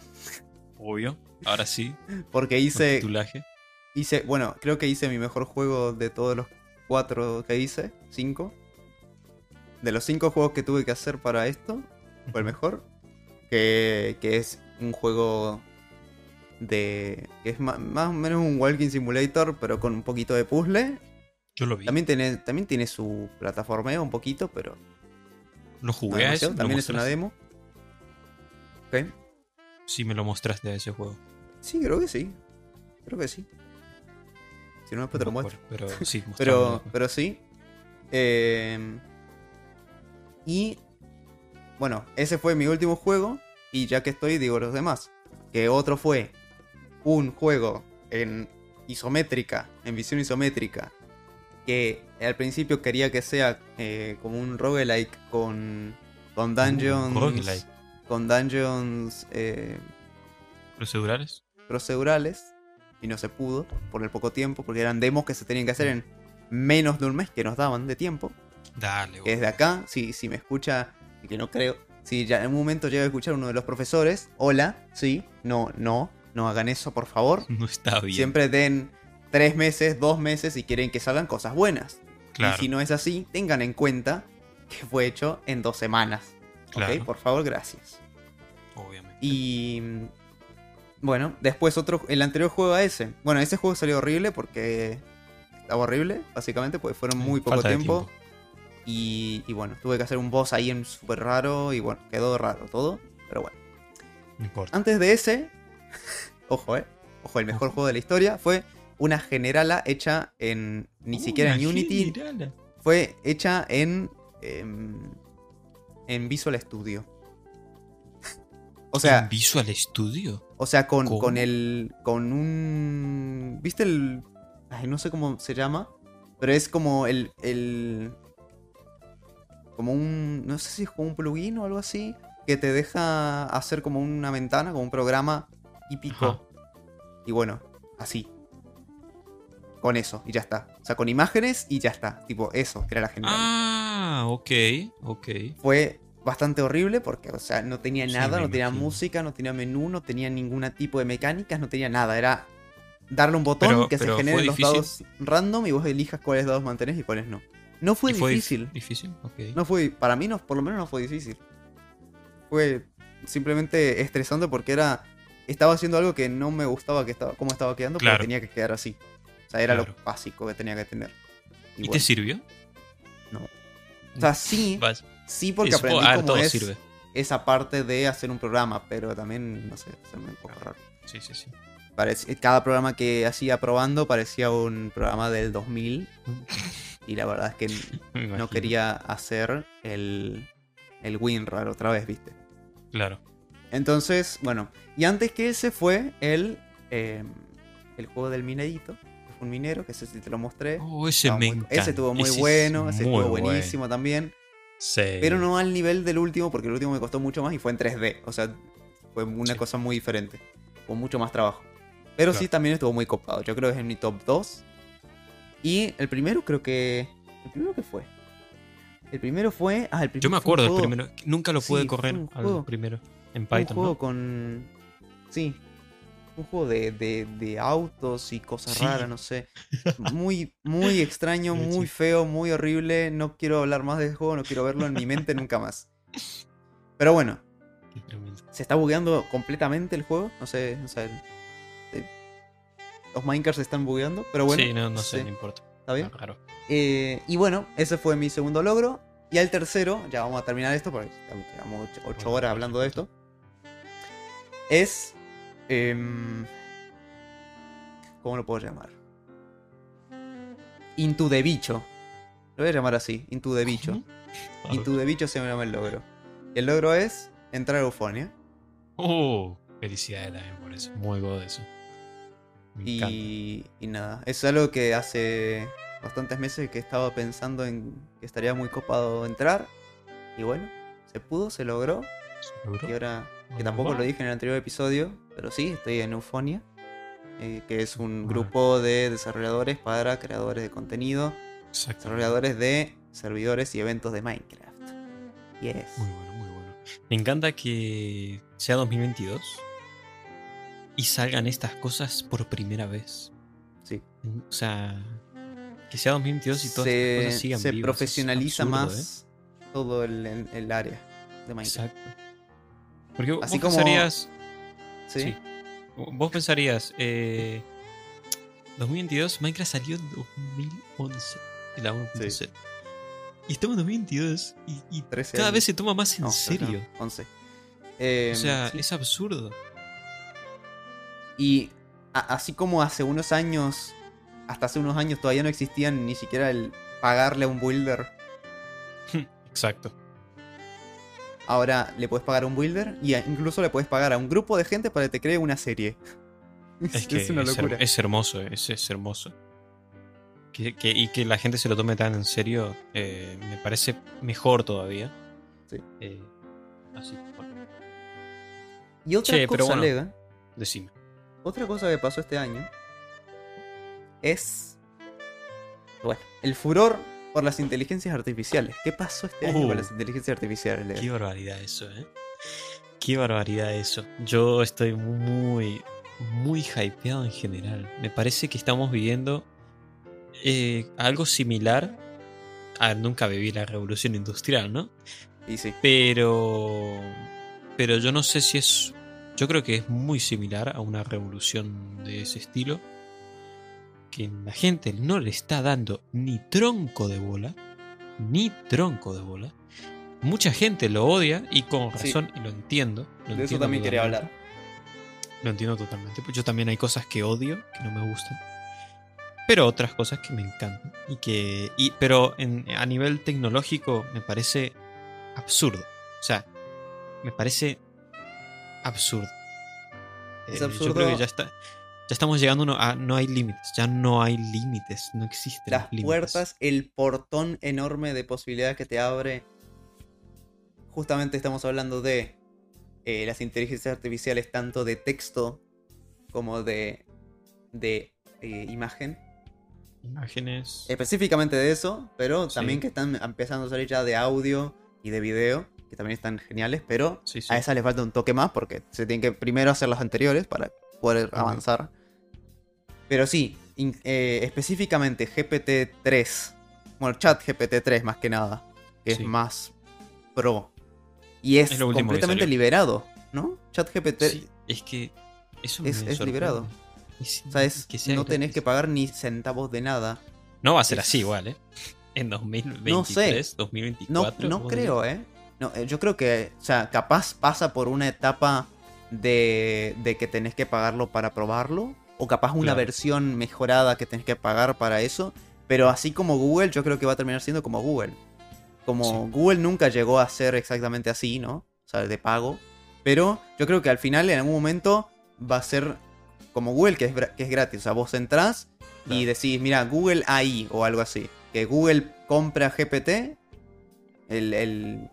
Speaker 1: Obvio. Ahora sí.
Speaker 2: Porque hice.
Speaker 1: titulaje.
Speaker 2: Hice. Bueno, creo que hice mi mejor juego de todos los cuatro que hice. Cinco. De los cinco juegos que tuve que hacer para esto. Fue el mejor. Que, que es un juego de. que es ma- más o menos un walking simulator, pero con un poquito de puzzle.
Speaker 1: Yo lo vi.
Speaker 2: También tiene, también tiene su plataformeo un poquito, pero.
Speaker 1: lo
Speaker 2: no
Speaker 1: jugué a eso.
Speaker 2: demasiado.
Speaker 1: ¿Lo
Speaker 2: También es una demo. Ok.
Speaker 1: Sí, me lo mostraste a ese juego.
Speaker 2: Sí, creo que sí. Creo que sí. Si no, después te lo muestro.
Speaker 1: Pero sí,
Speaker 2: Pero, pero sí. Eh, y bueno, ese fue mi último juego. Y ya que estoy, digo los demás. Que otro fue un juego en isométrica, en visión isométrica, que al principio quería que sea eh, como un roguelike con, con dungeons.
Speaker 1: roguelike.
Speaker 2: Con dungeons eh,
Speaker 1: ¿Procedurales?
Speaker 2: procedurales. Y no se pudo por el poco tiempo, porque eran demos que se tenían que hacer en menos de un mes que nos daban de tiempo.
Speaker 1: Dale,
Speaker 2: Que desde acá, si, si me escucha, y que no creo, si ya en un momento llega a escuchar uno de los profesores, hola, sí, no, no, no hagan eso, por favor.
Speaker 1: No está bien.
Speaker 2: Siempre den tres meses, dos meses y quieren que salgan cosas buenas.
Speaker 1: claro.
Speaker 2: Y si no es así, tengan en cuenta que fue hecho en dos semanas.
Speaker 1: Claro.
Speaker 2: ¿Ok? Por favor, gracias.
Speaker 1: Obviamente.
Speaker 2: Y bueno, después otro, el anterior juego a ese. Bueno, ese juego salió horrible porque estaba horrible, básicamente, porque fueron muy poco
Speaker 1: de
Speaker 2: tiempo. Y, y bueno, tuve que hacer un boss ahí en súper raro y bueno, quedó raro todo. Pero bueno.
Speaker 1: No importa.
Speaker 2: Antes de ese, ojo, eh. Ojo, el mejor
Speaker 1: Ojo.
Speaker 2: juego de la historia fue una generala hecha en. Ni siquiera en Unity,
Speaker 1: generala.
Speaker 2: fue hecha en. em, en Visual Studio. O sea,
Speaker 1: ¿En Visual Studio?
Speaker 2: o sea, con,
Speaker 1: ¿Cómo?
Speaker 2: con el. con un. ¿Viste el. Ay, no sé cómo se llama. Pero es como el. el como un. No sé si es como un plugin o algo así. Que te deja hacer como una ventana, como un programa típico.
Speaker 1: Ajá.
Speaker 2: Y bueno, así. Con eso, y ya está. O sea, con imágenes y ya está. Tipo, eso, era la general.
Speaker 1: Ah, ok, ok.
Speaker 2: Fue bastante horrible porque, o sea, no tenía
Speaker 1: Sí,
Speaker 2: nada, no tenía música, no tenía menú, no tenía ningún tipo de mecánicas, no tenía nada. Era darle un botón
Speaker 1: Pero-
Speaker 2: que se generen
Speaker 1: ¿fue
Speaker 2: los dados random y vos elijas cuáles dados mantenés y cuáles no. No fue
Speaker 1: ¿Y fue dif-
Speaker 2: difícil.
Speaker 1: difícil? Ok.
Speaker 2: No fue, para mí no, por lo menos no fue difícil. Fue simplemente estresante porque era, estaba haciendo algo que no me gustaba que estaba, cómo estaba quedando,
Speaker 1: Claro.
Speaker 2: pero tenía que quedar así. O sea, era
Speaker 1: Claro.
Speaker 2: lo básico que tenía que tener.
Speaker 1: ¿Y,
Speaker 2: Y
Speaker 1: te sirvió?
Speaker 2: No. O sea, sí,
Speaker 1: Vas-
Speaker 2: sí porque
Speaker 1: Eso,
Speaker 2: aprendí
Speaker 1: ah,
Speaker 2: cómo
Speaker 1: todo
Speaker 2: es
Speaker 1: sirve.
Speaker 2: esa parte de hacer un programa, pero también, no sé, se me un poco raro.
Speaker 1: Sí, sí, sí.
Speaker 2: Parece- cada programa que hacía probando parecía un programa del 2000 y la verdad es que no quería hacer el, el WinRAR otra vez, ¿viste?
Speaker 1: Claro.
Speaker 2: Entonces, bueno, y antes que ese fue el, eh, el juego del minerito, que fue un minero, que ese sí te lo mostré.
Speaker 1: Oh, ese me
Speaker 2: muy- ese estuvo muy
Speaker 1: Ese es
Speaker 2: bueno, ese
Speaker 1: muy
Speaker 2: estuvo
Speaker 1: bueno.
Speaker 2: buenísimo también.
Speaker 1: Sí.
Speaker 2: Pero no al nivel del último, porque el último me costó mucho más y fue en 3D. O sea, fue una
Speaker 1: Sí.
Speaker 2: cosa muy diferente. Con mucho más trabajo. Pero sí también estuvo muy copado. Yo creo que es en mi top 2. Y el primero creo que... ¿El primero qué fue? El primero fue... Ah, el primero
Speaker 1: Yo me acuerdo del primero. Nunca lo pude
Speaker 2: Sí,
Speaker 1: correr al primero. En
Speaker 2: fue un
Speaker 1: Python,
Speaker 2: juego
Speaker 1: ¿no?
Speaker 2: con... Sí. Un juego de, de- de autos y cosas
Speaker 1: Sí.
Speaker 2: raras, no sé. Muy, muy extraño, muy feo, muy horrible. No quiero hablar más del juego, no quiero verlo en mi mente nunca más. Pero bueno, se está bugueando completamente el juego. No sé, o sea, los Minecraft se están bugueando, pero bueno.
Speaker 1: sí, no, no sé,
Speaker 2: sí,
Speaker 1: no importa.
Speaker 2: ¿Está bien?
Speaker 1: Claro.
Speaker 2: Eh, y bueno, ese fue mi segundo logro. Y al tercero, ya vamos a terminar esto porque llevamos 8
Speaker 1: Bueno,
Speaker 2: horas hablando de esto. Es. em, ¿Cómo lo puedo llamar? Into the Bicho. Lo voy a llamar así, Into the Bicho. Into the Bicho se me llama el logro. El logro es entrar a Eufonia.
Speaker 1: Oh, felicidades también por eso. Muy god eso.
Speaker 2: Y, y nada, es algo que hace bastantes meses que estaba pensando en que estaría muy copado entrar. Y bueno, se pudo, se logró.
Speaker 1: ¿Seguro?
Speaker 2: Y ahora, que tampoco
Speaker 1: va.
Speaker 2: lo dije en el anterior episodio, pero sí, estoy en Eufonia, eh, que es un
Speaker 1: Ah.
Speaker 2: grupo de desarrolladores para creadores de contenido, desarrolladores de servidores y eventos de Minecraft. Yes.
Speaker 1: Muy bueno, muy bueno. Me encanta que sea 2022 y salgan estas cosas por primera vez.
Speaker 2: Sí.
Speaker 1: O sea, que sea 2022 y todas estas
Speaker 2: Se,
Speaker 1: cosas sigan
Speaker 2: se
Speaker 1: vivas. Es
Speaker 2: profesionaliza
Speaker 1: absurdo,
Speaker 2: más todo el, el- área de
Speaker 1: ¿eh?
Speaker 2: Minecraft.
Speaker 1: Exacto. Porque
Speaker 2: Así
Speaker 1: vos
Speaker 2: como-
Speaker 1: pensarías.
Speaker 2: ¿Sí?
Speaker 1: sí. Vos pensarías. Eh, 2022, Minecraft salió en 2011. de La 1.0. Y estamos en 2022 y, y
Speaker 2: 13
Speaker 1: cada
Speaker 2: años.
Speaker 1: vez se toma más en
Speaker 2: No,
Speaker 1: serio.
Speaker 2: no, 11. Eh,
Speaker 1: O sea,
Speaker 2: sí.
Speaker 1: es absurdo.
Speaker 2: Y así como hace unos años, hasta hace unos años todavía no existían ni siquiera el pagarle a un builder.
Speaker 1: Exacto.
Speaker 2: Ahora le puedes pagar a un builder y incluso le puedes pagar a un grupo de gente para que te cree una serie.
Speaker 1: Es que es,
Speaker 2: una locura.
Speaker 1: es hermoso, es, es hermoso. que- que- y que la gente se lo tome tan en serio, eh, me parece mejor todavía.
Speaker 2: Sí.
Speaker 1: Eh, así, bueno,
Speaker 2: Y otra
Speaker 1: Che, pero
Speaker 2: cosa,
Speaker 1: bueno.
Speaker 2: Lega,
Speaker 1: decime.
Speaker 2: Otra cosa que pasó este año es. Bueno, el furor por las inteligencias artificiales. ¿Qué pasó este año
Speaker 1: Uh.
Speaker 2: con las inteligencias artificiales, Lega?
Speaker 1: Qué barbaridad eso, ¿eh? Qué barbaridad eso. Yo estoy muy, muy hypeado en general. Me parece que estamos viviendo eh, algo similar. A ver, nunca viví la revolución industrial, ¿no?
Speaker 2: Y sí.
Speaker 1: Pero. Pero yo no sé si es. Yo creo que es muy similar a una revolución de ese estilo. Que la gente no le está dando ni tronco de bola. Ni tronco de bola. Mucha gente lo odia y con
Speaker 2: Sí.
Speaker 1: razón, y lo entiendo. lo
Speaker 2: De eso también quería hablar.
Speaker 1: Lo entiendo totalmente. Pues yo también hay cosas que odio, que no me gustan. Pero otras cosas que me encantan. Y que. y- pero en- a nivel tecnológico me parece absurdo. O sea, me parece absurdo.
Speaker 2: Es
Speaker 1: Eh, Yo
Speaker 2: absurdo.
Speaker 1: creo que ya está. Ya estamos llegando a. No hay límites. Ya no hay límites. No existen.
Speaker 2: Las
Speaker 1: límites.
Speaker 2: puertas, el portón enorme de posibilidades que te abre. Justamente estamos hablando de eh, las inteligencias artificiales, tanto de texto como de, de eh, imagen.
Speaker 1: Imágenes.
Speaker 2: Específicamente de eso, pero
Speaker 1: Sí.
Speaker 2: también que están empezando a salir ya de audio y de video, que también están geniales, pero
Speaker 1: Sí, sí.
Speaker 2: a esa le falta un toque más porque se tienen que primero hacer las anteriores para poder avanzar. Pero sí, in- eh, específicamente GPT-3, bueno, chat GPT-3 más que nada, que
Speaker 1: Sí.
Speaker 2: es más pro. Y es, completamente liberado, ¿no? Chat GPT,
Speaker 1: es que. Eso
Speaker 2: es-
Speaker 1: me
Speaker 2: es liberado. O sea, es-
Speaker 1: que sea
Speaker 2: no tenés que pagar ni centavos de nada.
Speaker 1: No va a ser así igual, ¿eh? En 2023,
Speaker 2: No sé.
Speaker 1: 2024.
Speaker 2: No, no creo, ¿eh? No, eh, yo creo que, o sea, capaz pasa por una etapa de, de que tenés que pagarlo para probarlo, o capaz una
Speaker 1: Claro.
Speaker 2: versión mejorada que tenés que pagar para eso, pero así como Google, yo creo que va a terminar siendo como Google. Como
Speaker 1: Sí.
Speaker 2: Google nunca llegó a ser exactamente así, ¿no? O sea, de pago. Pero yo creo que al final, en algún momento, va a ser como Google, que es, que es gratis. O sea, vos entrás y decís, mira, Google AI o algo así. Que Google compra GPT, el- el-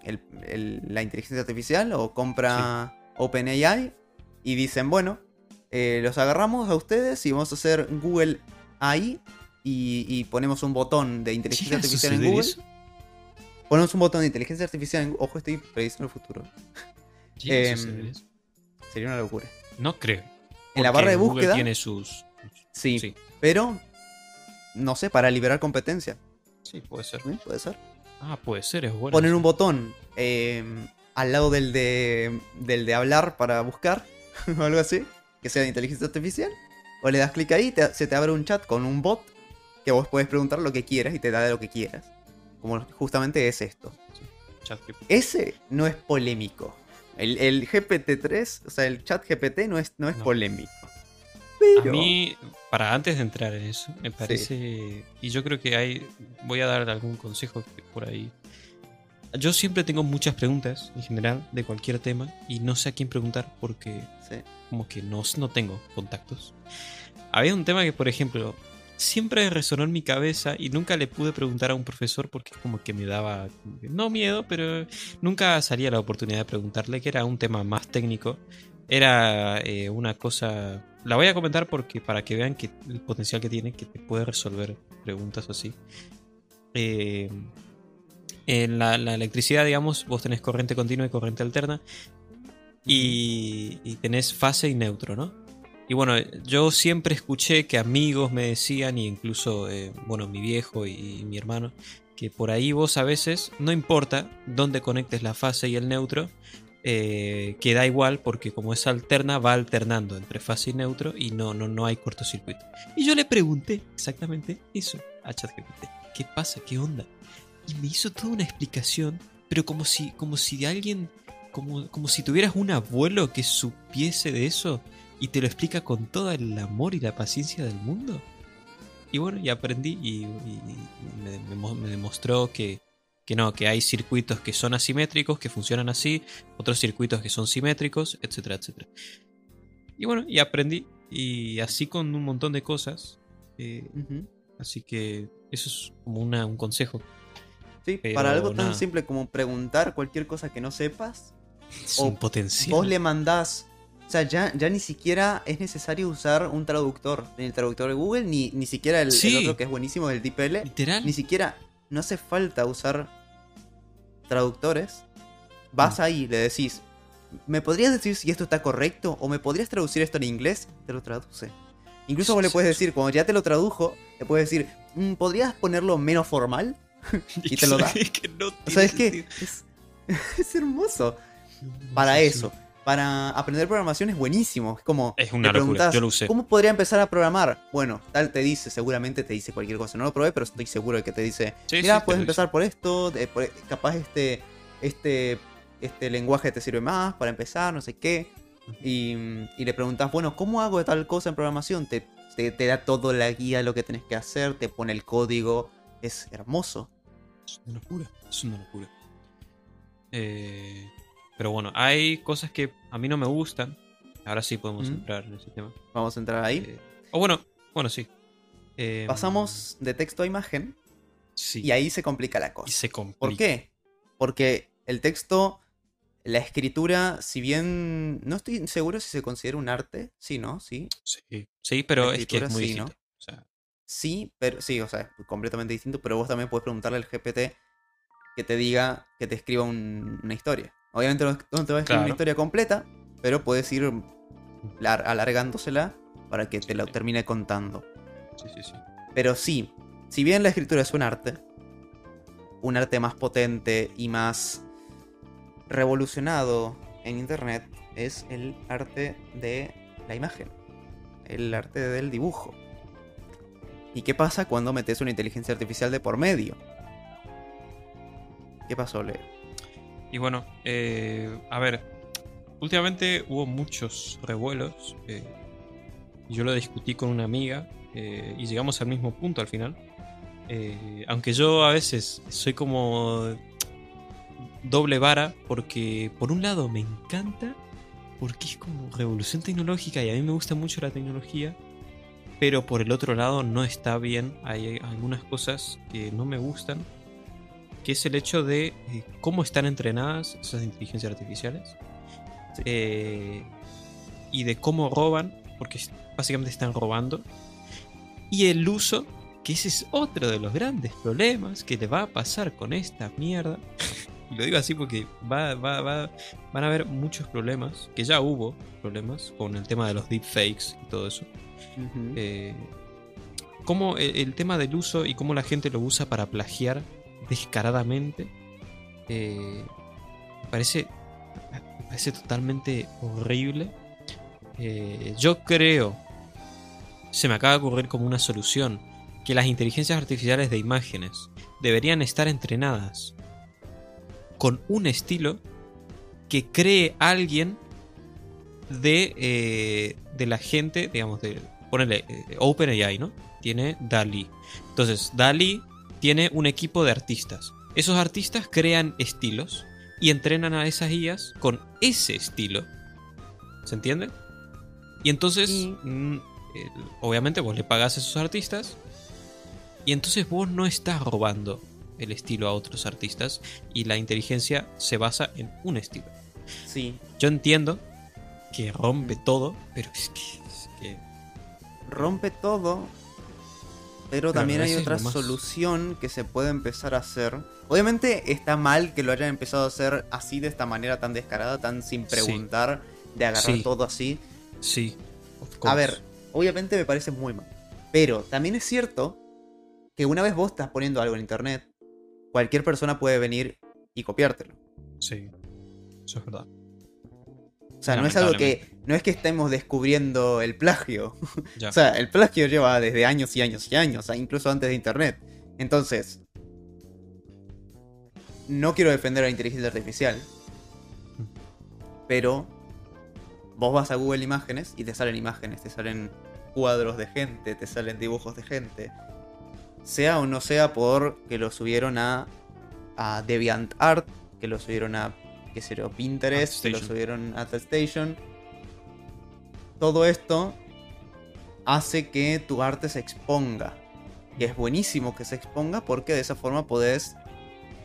Speaker 2: el- la inteligencia artificial, o compra OpenAI, y dicen, bueno, eh, los agarramos a ustedes y vamos a hacer Google AI y, y ponemos un botón de inteligencia
Speaker 1: ¿Llega a
Speaker 2: artificial en Google.
Speaker 1: eso?
Speaker 2: Ponemos un botón de inteligencia artificial en Ojo, estoy prediciendo el futuro.
Speaker 1: ¿Llega a
Speaker 2: Em? Sería una locura.
Speaker 1: No creo.
Speaker 2: En la barra de
Speaker 1: Google
Speaker 2: búsqueda,
Speaker 1: tiene sus.
Speaker 2: sí,
Speaker 1: Sí,
Speaker 2: pero no sé, para liberar competencia.
Speaker 1: sí, puede ser.
Speaker 2: ¿eh? Puede ser.
Speaker 1: Ah, puede ser, es bueno.
Speaker 2: Poner
Speaker 1: eso.
Speaker 2: un botón eh, al lado del de, del de hablar para buscar o algo así, que sea de inteligencia artificial. O le das clic ahí y te- se te abre un chat con un bot que vos puedes preguntar lo que quieras y te da de lo que quieras. Como justamente es esto.
Speaker 1: Chat que-
Speaker 2: Ese no es polémico. El, el GPT-3, o sea, el chat GPT no es, no es
Speaker 1: No.
Speaker 2: polémico.
Speaker 1: A
Speaker 2: Pero...
Speaker 1: mí, para antes de entrar en eso, me parece. Y yo creo que hay. Voy a dar algún consejo por ahí. Yo siempre tengo muchas preguntas, en general, de cualquier tema, y no sé a quién preguntar porque
Speaker 2: Sí.
Speaker 1: como que no, no tengo contactos. Había un tema que, por ejemplo, siempre resonó en mi cabeza y nunca le pude preguntar a un profesor porque como que me daba, que, no miedo, pero nunca salía la oportunidad de preguntarle, que era un tema más técnico. Era eh, una cosa... La voy a comentar porque para que vean que el potencial que tiene, que te puede resolver preguntas así. Eh, en la, la electricidad, digamos, vos tenés corriente continua y corriente alterna y, y tenés fase y neutro, ¿no? Y bueno, yo siempre escuché que amigos me decían, y incluso, eh, bueno, mi viejo y, y mi hermano, que por ahí vos a veces, no importa dónde conectes la fase y el neutro, eh, que da igual porque como es alterna, va alternando entre fase y neutro y no, no, no hay cortocircuito. Y yo le pregunté exactamente eso a ChatGPT. ¿Qué pasa? ¿Qué onda? Y me hizo toda una explicación, pero como si, como si alguien, como, como si tuvieras un abuelo que supiese de eso y te lo explica con todo el amor y la paciencia del mundo. Y bueno, y aprendí y, y- y me, me me demostró que, que no, que hay circuitos que son asimétricos, que funcionan así, otros circuitos que son simétricos, etcétera, etcétera. Y bueno, y aprendí, y así con un montón de cosas. eh. Así que eso es como una, un consejo.
Speaker 2: Sí,
Speaker 1: Pero
Speaker 2: para algo tan
Speaker 1: nada.
Speaker 2: simple como preguntar cualquier cosa que no sepas,
Speaker 1: Es
Speaker 2: O
Speaker 1: un potencial.
Speaker 2: vos le mandás. O sea, ya, ya ni siquiera es necesario usar un traductor. Ni el traductor de Google, ni, ni siquiera el, otro que es buenísimo, el DeepL.
Speaker 1: Literal.
Speaker 2: Ni siquiera, no hace falta usar traductores. Vas
Speaker 1: Mm.
Speaker 2: ahí, le decís, ¿me podrías decir si esto está correcto? ¿O me podrías traducir esto en inglés? Te lo traduce. Incluso vos le puedes decir, cuando ya te lo tradujo, le puedes decir, "Mm, ¿podrías ponerlo menos formal? y te lo da.
Speaker 1: Que no
Speaker 2: O sea, es que es, es hermoso. Para eso, para aprender programación es buenísimo. Es como,
Speaker 1: Es una locura, yo lo usé.
Speaker 2: ¿Cómo podría empezar a programar? Bueno, tal te dice, seguramente te dice cualquier cosa. No lo probé, pero estoy seguro de que te dice,
Speaker 1: Sí,
Speaker 2: mira,
Speaker 1: sí,
Speaker 2: puedes empezar por esto, de- por- capaz este, este, este lenguaje te sirve más para empezar, no sé qué. Y, y le preguntas, bueno, ¿cómo hago tal cosa en programación? Te, te, te da toda la guía, lo que tenés que hacer, te pone el código. Es hermoso.
Speaker 1: Es una locura. Es una locura. Eh, pero bueno, hay cosas que a mí no me gustan. Ahora sí podemos
Speaker 2: Mm.
Speaker 1: entrar en ese tema.
Speaker 2: Vamos a entrar ahí.
Speaker 1: Eh, o bueno, bueno, sí. Eh,
Speaker 2: Pasamos de texto a imagen
Speaker 1: Sí.
Speaker 2: y ahí se complica la
Speaker 1: y
Speaker 2: cosa.
Speaker 1: se complica.
Speaker 2: ¿Por qué? Porque el texto, la escritura, si bien no estoy seguro si se considera un arte, sí, ¿no? Sí,
Speaker 1: Sí, sí pero es que es muy
Speaker 2: sí, ¿no?
Speaker 1: distinto. O sea,
Speaker 2: sí, pero sí, o sea, es completamente distinto, pero vos también puedes preguntarle al GPT que te diga, que te escriba un- una historia. Obviamente no, no te va a escribir
Speaker 1: Claro.
Speaker 2: una historia completa, pero puedes ir lar- alargándosela para que te la termine contando.
Speaker 1: sí, sí, sí.
Speaker 2: Pero sí, si bien la escritura es un arte, un arte más potente y más revolucionado en internet es el arte de la imagen, el arte del dibujo. ¿Y qué pasa cuando metes una inteligencia artificial de por medio? ¿Qué pasó, Leo?
Speaker 1: Y bueno, eh, a ver, últimamente hubo muchos revuelos. eh, yo lo discutí con una amiga eh, y llegamos al mismo punto al final. Eh, aunque yo a veces soy como doble vara porque por un lado me encanta porque es como revolución tecnológica y a mí me gusta mucho la tecnología. Pero por el otro lado no está bien, hay algunas cosas que no me gustan que es el hecho de eh, cómo están entrenadas esas inteligencias artificiales eh, y de cómo roban, porque básicamente están robando, y el uso, que ese es otro de los grandes problemas que le va a pasar con esta mierda. y lo digo así porque va, va- va- van a haber muchos problemas, que ya hubo problemas con el tema de los deepfakes y todo eso. Eh, cómo el, el tema del uso y cómo la gente lo usa para plagiar descaradamente eh, parece parece totalmente horrible Eh, yo creo se me acaba de ocurrir como una solución que las inteligencias artificiales de imágenes deberían estar entrenadas con un estilo que cree alguien de, eh, de la gente, digamos, de, ponele, eh, OpenAI, ¿no? Tiene DALI. Entonces, DALI tiene un equipo de artistas. Esos artistas crean estilos y entrenan a esas guías con ese estilo. ¿Se entiende? Y entonces,
Speaker 2: Y-
Speaker 1: mm, eh, obviamente vos le pagás a esos artistas y entonces vos no estás robando el estilo a otros artistas y la inteligencia se basa en un estilo.
Speaker 2: Sí,
Speaker 1: Yo entiendo que rompe todo, pero es que, es que-
Speaker 2: rompe todo, pero también hay otra solución que se puede empezar a hacer. Obviamente está mal que lo hayan empezado a hacer así, de esta manera tan descarada, tan sin
Speaker 1: Sí.
Speaker 2: preguntar, de agarrar
Speaker 1: Sí.
Speaker 2: todo así.
Speaker 1: sí.
Speaker 2: A ver, obviamente me parece muy mal. Pero también es cierto que una vez vos estás poniendo algo en internet, cualquier persona puede venir y copiártelo.
Speaker 1: Sí, eso es verdad.
Speaker 2: O sea, no es algo que. No es que estemos descubriendo el plagio. O sea, el plagio lleva desde años y años y años, incluso antes de internet. Entonces, no quiero defender a la inteligencia artificial, pero vos vas a Google Imágenes y te salen imágenes, te salen cuadros de gente, te salen dibujos de gente. Sea o no sea por que lo subieron a, a DeviantArt, que lo subieron a, qué sé yo, Pinterest, que lo subieron a ArtStation. Todo esto hace que tu arte se exponga. que es buenísimo que se exponga porque de esa forma podés,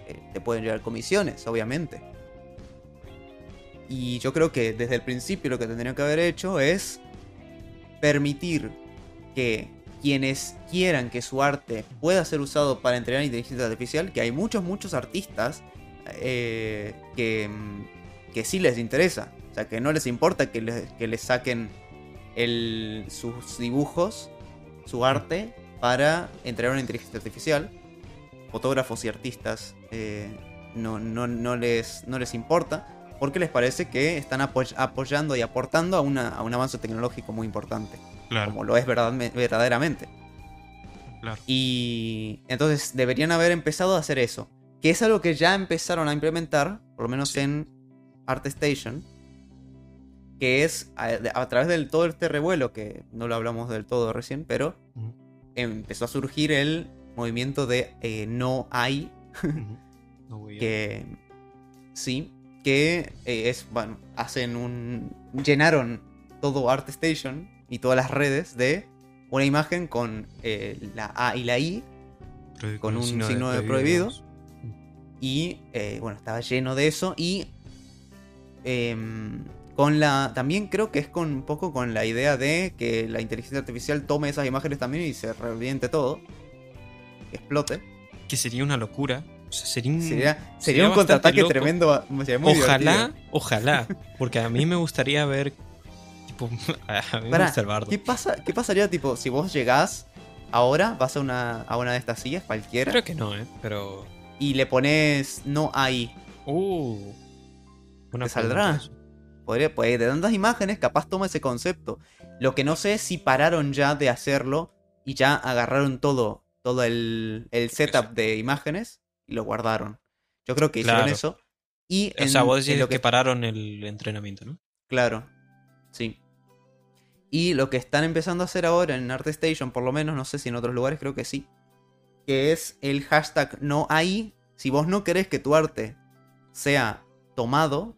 Speaker 2: eh, te pueden llegar comisiones, obviamente. Y yo creo que desde el principio lo que tendrían que haber hecho es permitir que quienes quieran que su arte pueda ser usado para entrenar inteligencia artificial, que hay muchos, muchos artistas eh, que, mm, que sí les interesa. O sea, que no les importa que les, que les saquen el, sus dibujos, su arte, para entrenar una inteligencia artificial. Fotógrafos y artistas eh, no, no, no, les, no les importa porque les parece que están apoy- apoyando y aportando a, una, a un avance tecnológico muy importante,
Speaker 1: Claro,
Speaker 2: como lo es verdad- verdaderamente.
Speaker 1: claro.
Speaker 2: Y entonces deberían haber empezado a hacer eso, que es algo que ya empezaron a implementar, por lo menos
Speaker 1: Sí.
Speaker 2: en ArtStation, que es a, a través del todo este revuelo, que no lo hablamos del todo recién, pero empezó a surgir el movimiento de eh, no hay.
Speaker 1: No
Speaker 2: que sí, que eh, es, bueno, hacen un... llenaron todo ArtStation y todas las redes de una imagen con eh, la A y la I
Speaker 1: Prohibido
Speaker 2: con un signo de prohibido. y bueno, estaba lleno de eso y em, con la también creo que es con un poco con la idea de que la inteligencia artificial tome esas imágenes también y se reviente todo, que explote.
Speaker 1: Que sería una locura. O sea, sería un,
Speaker 2: Sería, sería,
Speaker 1: sería
Speaker 2: un contraataque
Speaker 1: loco.
Speaker 2: tremendo, sería muy
Speaker 1: ojalá,
Speaker 2: divertido.
Speaker 1: ojalá. Porque a mí me gustaría ver. Tipo, a mí me
Speaker 2: Pará,
Speaker 1: gusta el bardo.
Speaker 2: ¿Qué pasa? ¿Qué pasaría tipo si vos llegás ahora, vas a una a una de estas sillas cualquiera
Speaker 1: Creo que no, ¿eh? Pero.
Speaker 2: y le pones no hay
Speaker 1: Uh. buena
Speaker 2: ¿Te saldrá?
Speaker 1: pregunta.
Speaker 2: Podría, pues de tantas imágenes, capaz toma ese concepto. Lo que no sé es si pararon ya de hacerlo y ya agarraron todo, todo el, el setup de imágenes y lo guardaron. Yo creo que hicieron
Speaker 1: Claro.
Speaker 2: eso. Y
Speaker 1: O sea,
Speaker 2: en-
Speaker 1: vos
Speaker 2: en
Speaker 1: decís
Speaker 2: lo
Speaker 1: que pararon el entrenamiento, ¿no?
Speaker 2: Claro, sí. Y lo que están empezando a hacer ahora en ArtStation, por lo menos, no sé si en otros lugares, creo que sí. Que es el hashtag no hay. Si vos no querés que tu arte sea tomado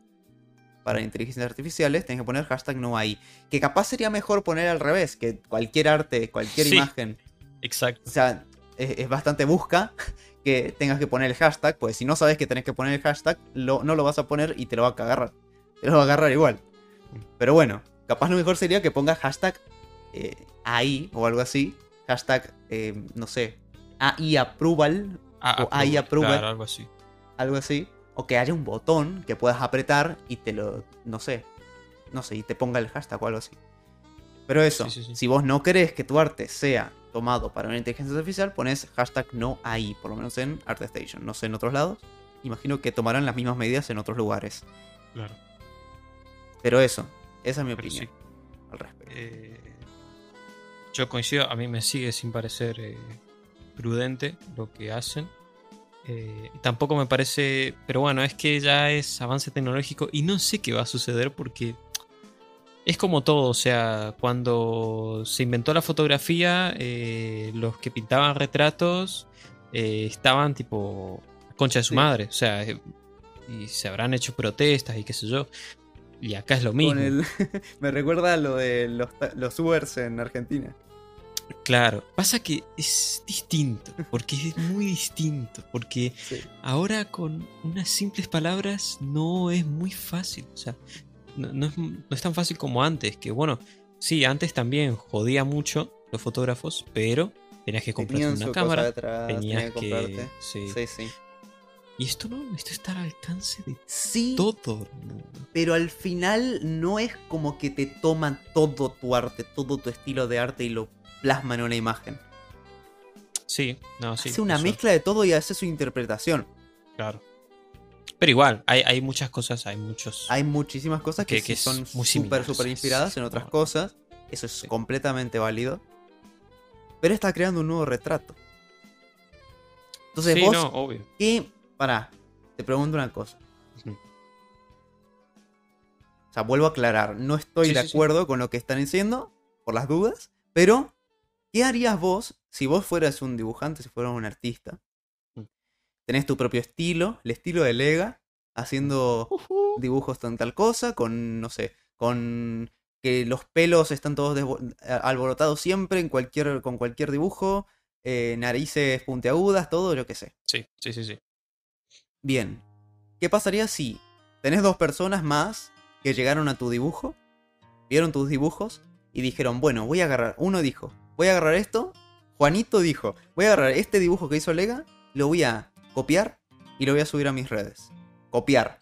Speaker 2: para inteligencias artificiales, tenés que poner hashtag no hay. Que capaz sería mejor poner al revés, que cualquier arte, cualquier
Speaker 1: Sí.
Speaker 2: imagen,
Speaker 1: Exacto.
Speaker 2: o sea, es, es bastante busca que tengas que poner el hashtag, pues si no sabes que tenés que poner el hashtag, lo- no lo vas a poner y te lo va a agarrar. Te lo va a agarrar igual. Pero bueno, capaz lo mejor sería que pongas hashtag eh, AI o algo así. Hashtag, eh, no sé, AI approval,
Speaker 1: Ah,
Speaker 2: o.
Speaker 1: Claro, algo así.
Speaker 2: algo así. O que haya un botón que puedas apretar y te lo, no sé, no sé, y te ponga el hashtag o algo así. Pero eso,
Speaker 1: Sí, sí, sí.
Speaker 2: si vos no querés que tu arte sea tomado para una inteligencia artificial, pones hashtag no ahí, por lo menos en ArtStation. No sé en otros lados. Imagino que tomarán las mismas medidas en otros lugares.
Speaker 1: Claro.
Speaker 2: Pero eso, esa es mi
Speaker 1: Pero
Speaker 2: opinión al respecto.
Speaker 1: Eh, yo coincido, a mí me sigue sin parecer eh, prudente lo que hacen. Eh, tampoco me parece, pero bueno, es que ya es avance tecnológico y no sé qué va a suceder porque es como todo, o sea, cuando se inventó la fotografía, eh, los que pintaban retratos eh, estaban tipo concha de su
Speaker 2: Sí.
Speaker 1: madre, o sea, y se habrán hecho protestas y qué sé yo. Y acá es lo mismo.
Speaker 2: El- me recuerda a lo de los, los Ubers en Argentina.
Speaker 1: Claro, pasa que es distinto, porque es muy distinto, porque
Speaker 2: Sí.
Speaker 1: ahora con unas simples palabras no es muy fácil, o sea, no, no es, no es tan fácil como antes, que bueno, sí, antes también jodía mucho los fotógrafos, pero tenías que comprar una cámara,
Speaker 2: detrás,
Speaker 1: tenías
Speaker 2: que
Speaker 1: sí.
Speaker 2: Sí, sí.
Speaker 1: Y esto no, esto está al alcance de
Speaker 2: Sí,
Speaker 1: todo.
Speaker 2: pero al final no es como que te toman todo tu arte, todo tu estilo de arte y lo plasman en una imagen.
Speaker 1: Sí, no, sí.
Speaker 2: Hace una
Speaker 1: eso,
Speaker 2: mezcla de todo y hace su interpretación.
Speaker 1: Claro. Pero igual, hay, hay muchas cosas, hay muchos...
Speaker 2: Hay muchísimas cosas que,
Speaker 1: Que- que
Speaker 2: son súper, súper inspiradas en otras cosas. Eso es
Speaker 1: Sí.
Speaker 2: completamente válido. Pero está creando un nuevo retrato. Entonces
Speaker 1: sí,
Speaker 2: vos,
Speaker 1: no, obvio.
Speaker 2: ¿qué? Pará, te pregunto una cosa. O sea, vuelvo a aclarar, no estoy de acuerdo con lo que están diciendo, por las dudas, pero ¿qué harías vos si vos fueras un dibujante, si fueras un artista?
Speaker 1: Mm.
Speaker 2: Tenés tu propio estilo, el estilo de Lega, haciendo dibujos con tal cosa, con, no sé, con que los pelos están todos alborotados siempre en cualquier, con cualquier dibujo, eh, narices puntiagudas, todo, yo qué sé.
Speaker 1: Sí, sí, sí, sí.
Speaker 2: Bien. ¿Qué pasaría si tenés dos personas más que llegaron a tu dibujo, vieron tus dibujos y dijeron, bueno, voy a agarrar, uno dijo, voy a agarrar esto, Juanito dijo, voy a agarrar este dibujo que hizo Lega, lo voy a copiar y lo voy a subir a mis redes. Copiar.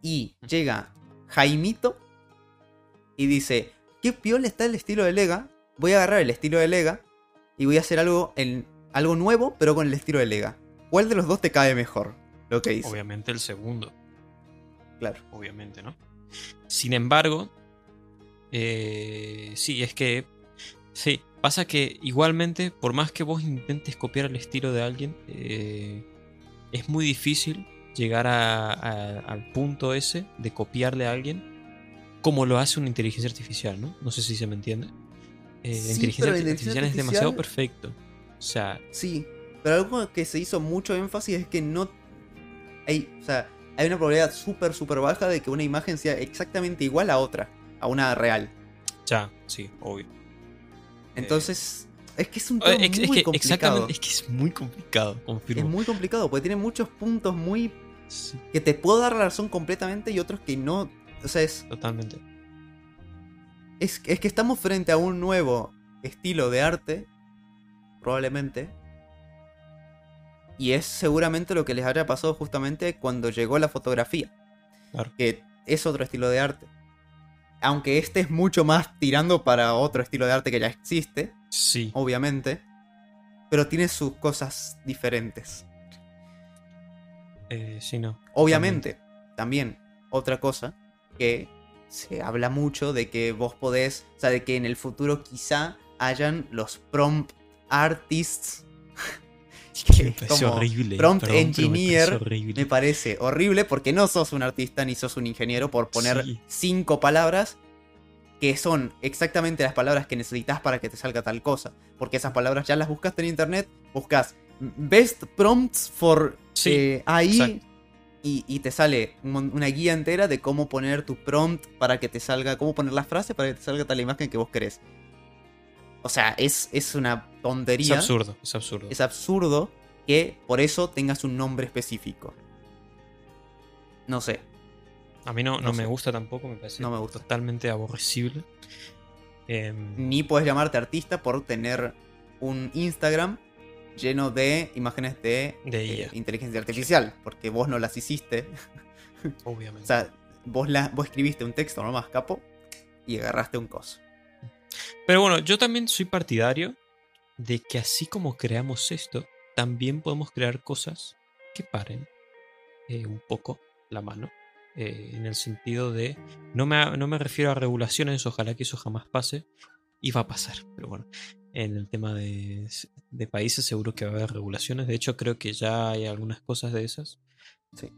Speaker 2: Y llega Jaimito y dice, qué piola está el estilo de Lega, voy a agarrar el estilo de Lega y voy a hacer algo, en, algo nuevo, pero con el estilo de Lega. ¿Cuál de los dos te cae mejor? Lo que hizo.
Speaker 1: Obviamente el segundo.
Speaker 2: Claro.
Speaker 1: Obviamente, ¿no? Sin embargo, eh, sí, es que. Sí, pasa que igualmente, por más que vos intentes copiar el estilo de alguien, eh, es muy difícil llegar a- a- al punto ese de copiarle a alguien como lo hace una inteligencia artificial, ¿no? No sé si se me entiende. Eh,
Speaker 2: Sí,
Speaker 1: la inteligencia
Speaker 2: la
Speaker 1: artificial es demasiado perfecto. O sea,
Speaker 2: Sí, pero algo que se hizo mucho énfasis es que no hay, o sea, hay una probabilidad súper, súper baja de que una imagen sea exactamente igual a otra, a una real.
Speaker 1: ya, sí, obvio.
Speaker 2: Entonces, es que es un
Speaker 1: Eh,
Speaker 2: tema
Speaker 1: es, es
Speaker 2: muy
Speaker 1: que
Speaker 2: complicado.
Speaker 1: exactamente, es que es muy complicado,
Speaker 2: Es
Speaker 1: confirmo.
Speaker 2: muy complicado, porque tiene muchos puntos muy
Speaker 1: Sí,
Speaker 2: que te puedo dar la razón completamente y otros que no. O sea, es,
Speaker 1: totalmente.
Speaker 2: es, es que estamos frente a un nuevo estilo de arte, probablemente. Y es seguramente lo que les haya pasado justamente cuando llegó la fotografía.
Speaker 1: Claro.
Speaker 2: Que es otro estilo de arte. Aunque este es mucho más tirando para otro estilo de arte que ya existe,
Speaker 1: Sí.
Speaker 2: obviamente. Pero tiene sus cosas diferentes.
Speaker 1: Eh, sí, no.
Speaker 2: Obviamente, también otra cosa que se habla mucho de que vos podés, o sea, de que en el futuro quizá hayan los prompt artists. Que
Speaker 1: parece
Speaker 2: como
Speaker 1: horrible.
Speaker 2: prompt
Speaker 1: perdón, pero me
Speaker 2: engineer
Speaker 1: horrible.
Speaker 2: Me parece horrible porque no sos un artista ni sos un ingeniero por poner
Speaker 1: Sí.
Speaker 2: cinco palabras que son exactamente las palabras que necesitas para que te salga tal cosa. Porque esas palabras ya las buscaste en internet, buscas best prompts for
Speaker 1: Sí,
Speaker 2: eh, AI y, y te sale una guía entera de cómo poner tu prompt para que te salga, cómo poner la frase para que te salga tal imagen que vos querés. O sea, es, es una
Speaker 1: Es
Speaker 2: tontería.
Speaker 1: absurdo, es absurdo.
Speaker 2: Es absurdo que por eso tengas un nombre específico. No sé.
Speaker 1: A mí no,
Speaker 2: no
Speaker 1: no me gusta tampoco, me parece
Speaker 2: No me gusta.
Speaker 1: totalmente aborrecible. Em,
Speaker 2: Ni puedes llamarte artista por tener un Instagram lleno de imágenes de,
Speaker 1: De
Speaker 2: eh,
Speaker 1: IA.
Speaker 2: inteligencia artificial. Porque vos no las hiciste.
Speaker 1: obviamente.
Speaker 2: O sea, vos, la, vos escribiste un texto nomás, capo. Y agarraste un coso.
Speaker 1: Pero bueno, yo también soy partidario de que así como creamos esto, también podemos crear cosas que paren eh, un poco la mano. eh, en el sentido de. No me, no me refiero a regulaciones, ojalá que eso jamás pase. Y va a pasar, pero bueno. En el tema de, de países seguro que va a haber regulaciones. De hecho, creo que ya hay algunas cosas de esas.
Speaker 2: Sí.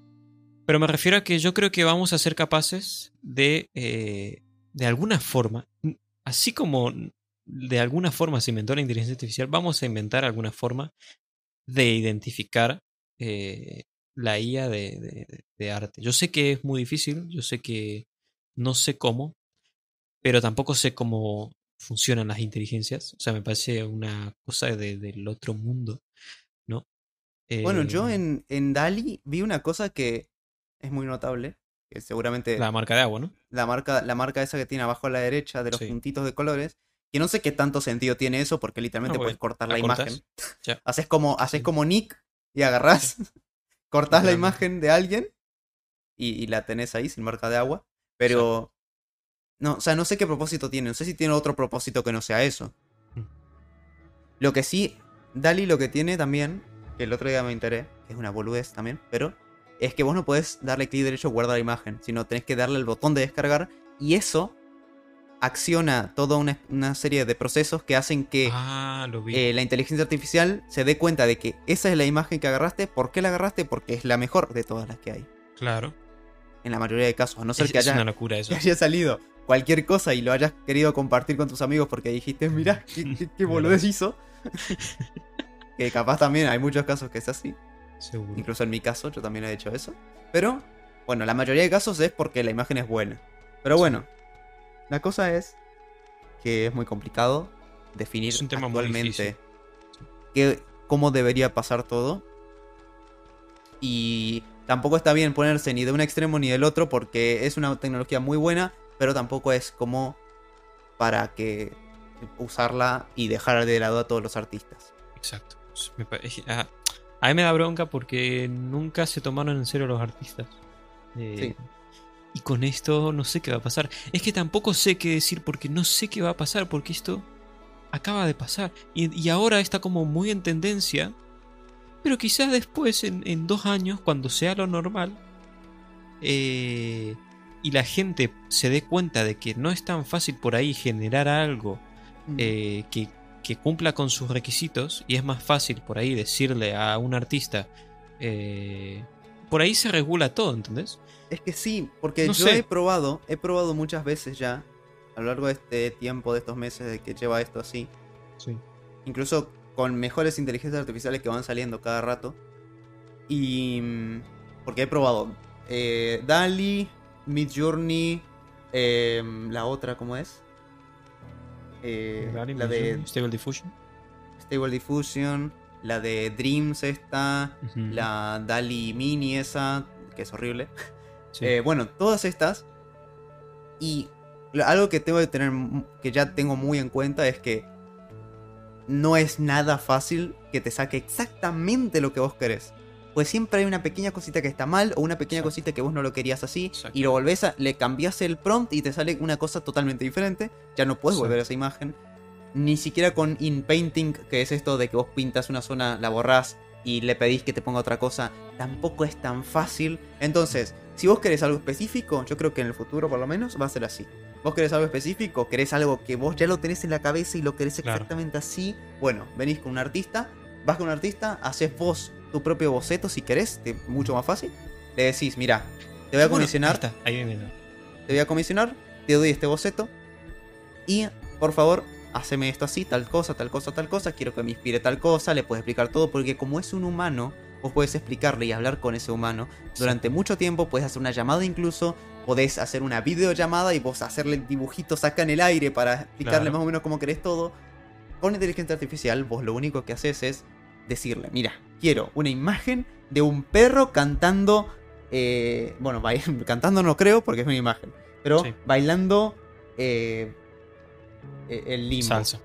Speaker 1: Pero me refiero a que yo creo que vamos a ser capaces de, eh, de alguna forma, así como de alguna forma se inventó la inteligencia artificial, vamos a inventar alguna forma de identificar eh, la IA de, de- de arte. Yo sé que es muy difícil, yo sé que no sé cómo, pero tampoco sé cómo funcionan las inteligencias. O sea, me parece una cosa de- del otro mundo, ¿no?
Speaker 2: Bueno, yo en, en Dali vi una cosa que es muy notable. Que seguramente
Speaker 1: La marca de agua, ¿no?
Speaker 2: la marca, la marca esa que tiene abajo a la derecha de los
Speaker 1: Sí.
Speaker 2: puntitos de colores. Que no sé qué tanto sentido tiene eso, porque literalmente
Speaker 1: Ah,
Speaker 2: puedes cortar
Speaker 1: la
Speaker 2: imagen. Haces como, haces como Nick y agarrás, cortás la imagen de alguien y, y la tenés ahí sin marca de agua. Pero. No, o sea, no sé qué propósito tiene. No sé si tiene otro propósito que no sea eso.
Speaker 1: Mm.
Speaker 2: Lo que sí, Dali lo que tiene también, que el otro día me enteré, que es una boludez también, pero es que vos no podés darle clic derecho a guardar imagen, sino tenés que darle el botón de descargar y eso acciona toda una, una serie de procesos que hacen que
Speaker 1: Ah,
Speaker 2: eh, la inteligencia artificial se dé cuenta de que esa es la imagen que agarraste. ¿Por qué la agarraste? Porque es la mejor de todas las que hay.
Speaker 1: claro.
Speaker 2: En la mayoría de casos, a no ser
Speaker 1: Es,
Speaker 2: que
Speaker 1: es
Speaker 2: haya,
Speaker 1: una locura eso.
Speaker 2: que haya salido cualquier cosa y lo hayas querido compartir con tus amigos porque dijiste, mira, qué, qué, qué boludez hizo. que capaz también hay muchos casos que es así.
Speaker 1: Seguro.
Speaker 2: Incluso en mi caso, yo también he hecho eso. Pero, bueno, la mayoría de casos es porque la imagen es buena. Pero bueno, la cosa es que es muy complicado definir
Speaker 1: Es un tema muy
Speaker 2: actualmente que, cómo debería pasar todo. Y tampoco está bien ponerse ni de un extremo ni del otro porque es una tecnología muy buena, pero tampoco es como para que usarla y dejar de lado a todos los artistas.
Speaker 1: Exacto. Me a, a, mí me da bronca porque nunca se tomaron en serio los artistas. Eh, y con esto no sé qué va a pasar. Es que tampoco sé qué decir porque no sé qué va a pasar porque esto acaba de pasar. Y, ahora está como muy en tendencia. Pero quizás después, en, dos años, cuando sea lo normal, eh, y la gente se dé cuenta de que no es tan fácil por ahí generar algo mm. eh, que, cumpla con sus requisitos, y es más fácil por ahí decirle a un artista, eh, por ahí se regula todo, ¿entendés?
Speaker 2: Es que sí, porque yo he probado, he probado muchas veces ya, a lo largo de este tiempo, de estos meses de que lleva esto así.
Speaker 1: Sí.
Speaker 2: Incluso con mejores inteligencias artificiales que van saliendo cada rato. Y... Mm, porque he probado eh, DALI, Mid Journey, em, la otra, ¿cómo es?
Speaker 1: Eh, la de Stable Diffusion.
Speaker 2: Stable Diffusion, la de Dreams esta, la DALI Mini esa, que es horrible. Eh, bueno, todas estas. Y algo que tengo que tener, que ya tengo muy en cuenta es que no es nada fácil que te saque exactamente lo que vos querés. Pues siempre hay una pequeña cosita que está mal o una pequeña cosita que vos no lo querías así y lo volvés a, le cambias el prompt y te sale una cosa totalmente diferente. Ya no puedes volver a esa imagen. Ni siquiera con inpainting, que es esto de que vos pintas una zona, la borrás y le pedís que te ponga otra cosa, tampoco es tan fácil. Entonces, si vos querés algo específico, yo creo que en el futuro por lo menos va a ser así. Vos querés algo específico, querés algo que vos ya lo tenés en la cabeza y lo querés exactamente así. Bueno, venís con un artista, vas con un artista, haces vos tu propio boceto si querés, te, mucho más fácil. Le decís, mira, te voy a comisionar.
Speaker 1: ahí viene.
Speaker 2: Te voy a comisionar, te doy este boceto. Y por favor, haceme esto así, tal cosa, tal cosa, tal cosa. Quiero que me inspire tal cosa. Le puedes explicar todo, porque como es un humano, vos puedes explicarle y hablar con ese humano durante mucho tiempo. Puedes hacer una llamada incluso. Podés hacer una videollamada y vos hacerle dibujitos acá en el aire para explicarle más o menos cómo querés todo. Con inteligencia artificial, vos lo único que haces es decirle, mira, quiero una imagen de un perro cantando, eh, bueno, cantando no creo porque es una imagen, pero bailando eh, e-, el limbo.
Speaker 1: Salsa.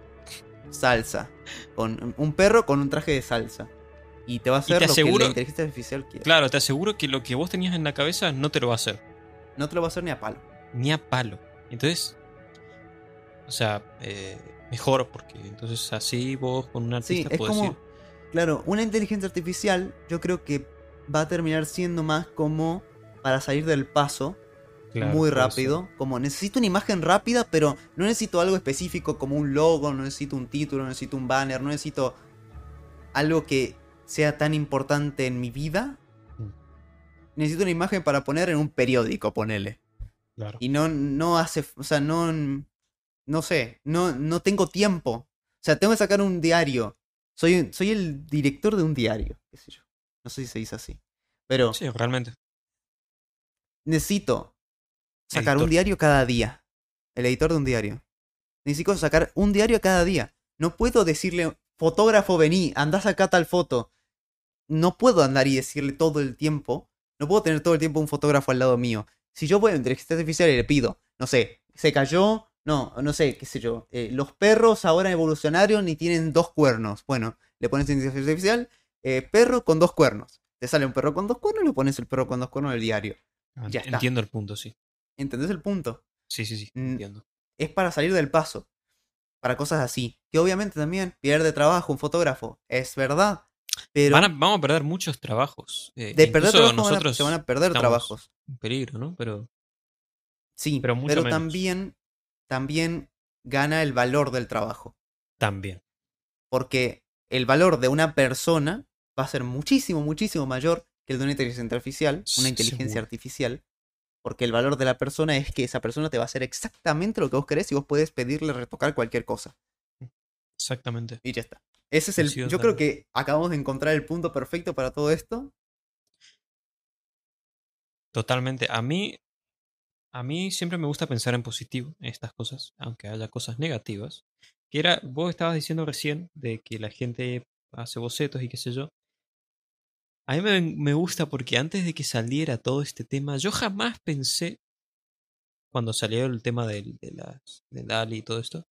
Speaker 2: Salsa. Con un perro con un traje de salsa. Y te va a hacer lo que la inteligencia artificial quiere.
Speaker 1: Claro, te aseguro que lo que vos tenías en la cabeza no te lo va a hacer.
Speaker 2: No te lo va a hacer ni a palo.
Speaker 1: Ni a palo. Entonces, o sea, eh, mejor, porque entonces así vos con un artista
Speaker 2: sí, es como, Claro, una inteligencia artificial yo creo que va a terminar siendo más como para salir del paso muy rápido. Como necesito una imagen rápida, pero no necesito algo específico como un logo, no necesito un título, no necesito un banner, no necesito algo que sea tan importante en mi vida. Mm. Necesito una imagen para poner en un periódico, ponele.
Speaker 1: Claro.
Speaker 2: Y no, no hace, o sea, no, no sé, no, no tengo tiempo. O sea, tengo que sacar un diario soy, soy el director de un diario, qué sé yo. No sé si se dice así. Pero.
Speaker 1: Sí, realmente.
Speaker 2: Necesito sacar un diario cada día. El editor de un diario. Necesito sacar un diario cada día. No puedo decirle, fotógrafo, vení, anda a sacar tal foto. No puedo andar y decirle todo el tiempo. No puedo tener todo el tiempo un fotógrafo al lado mío. Si yo voy a inteligencia artificial y le pido, no sé, se cayó no, no sé, qué sé yo. Eh, los perros ahora evolucionaron y tienen dos cuernos. Bueno, le pones inteligencia artificial, eh, perro con dos cuernos. Te sale un perro con dos cuernos y le pones el perro con dos cuernos en el diario.
Speaker 1: Ah, ya entiendo el punto, sí.
Speaker 2: ¿Entendés el punto?
Speaker 1: Sí, sí, sí, mm, entiendo.
Speaker 2: Es para salir del paso. Para cosas así. Que obviamente también pierde trabajo un fotógrafo. Es verdad. Pero
Speaker 1: vamos a perder muchos trabajos.
Speaker 2: Eh, de perder trabajos nosotros se van a perder trabajos.
Speaker 1: En peligro, ¿no? Pero.
Speaker 2: Sí, pero, pero también también gana el valor del trabajo.
Speaker 1: También.
Speaker 2: Porque el valor de una persona va a ser muchísimo, muchísimo mayor que el de una inteligencia artificial, una inteligencia artificial. Porque el valor de la persona es que esa persona te va a hacer exactamente lo que vos querés y vos puedes pedirle retocar cualquier cosa.
Speaker 1: Exactamente.
Speaker 2: Y ya está. Ese es el. Yo creo que acabamos de encontrar el punto perfecto para todo esto.
Speaker 1: Totalmente. A mí, a mí siempre me gusta pensar en positivo en estas cosas, aunque haya cosas negativas. Que era, vos estabas diciendo recién de que la gente hace bocetos y qué sé yo. A mí me, gusta porque antes de que saliera todo este tema, yo jamás pensé, cuando salió el tema del, de las, del DALI y todo esto,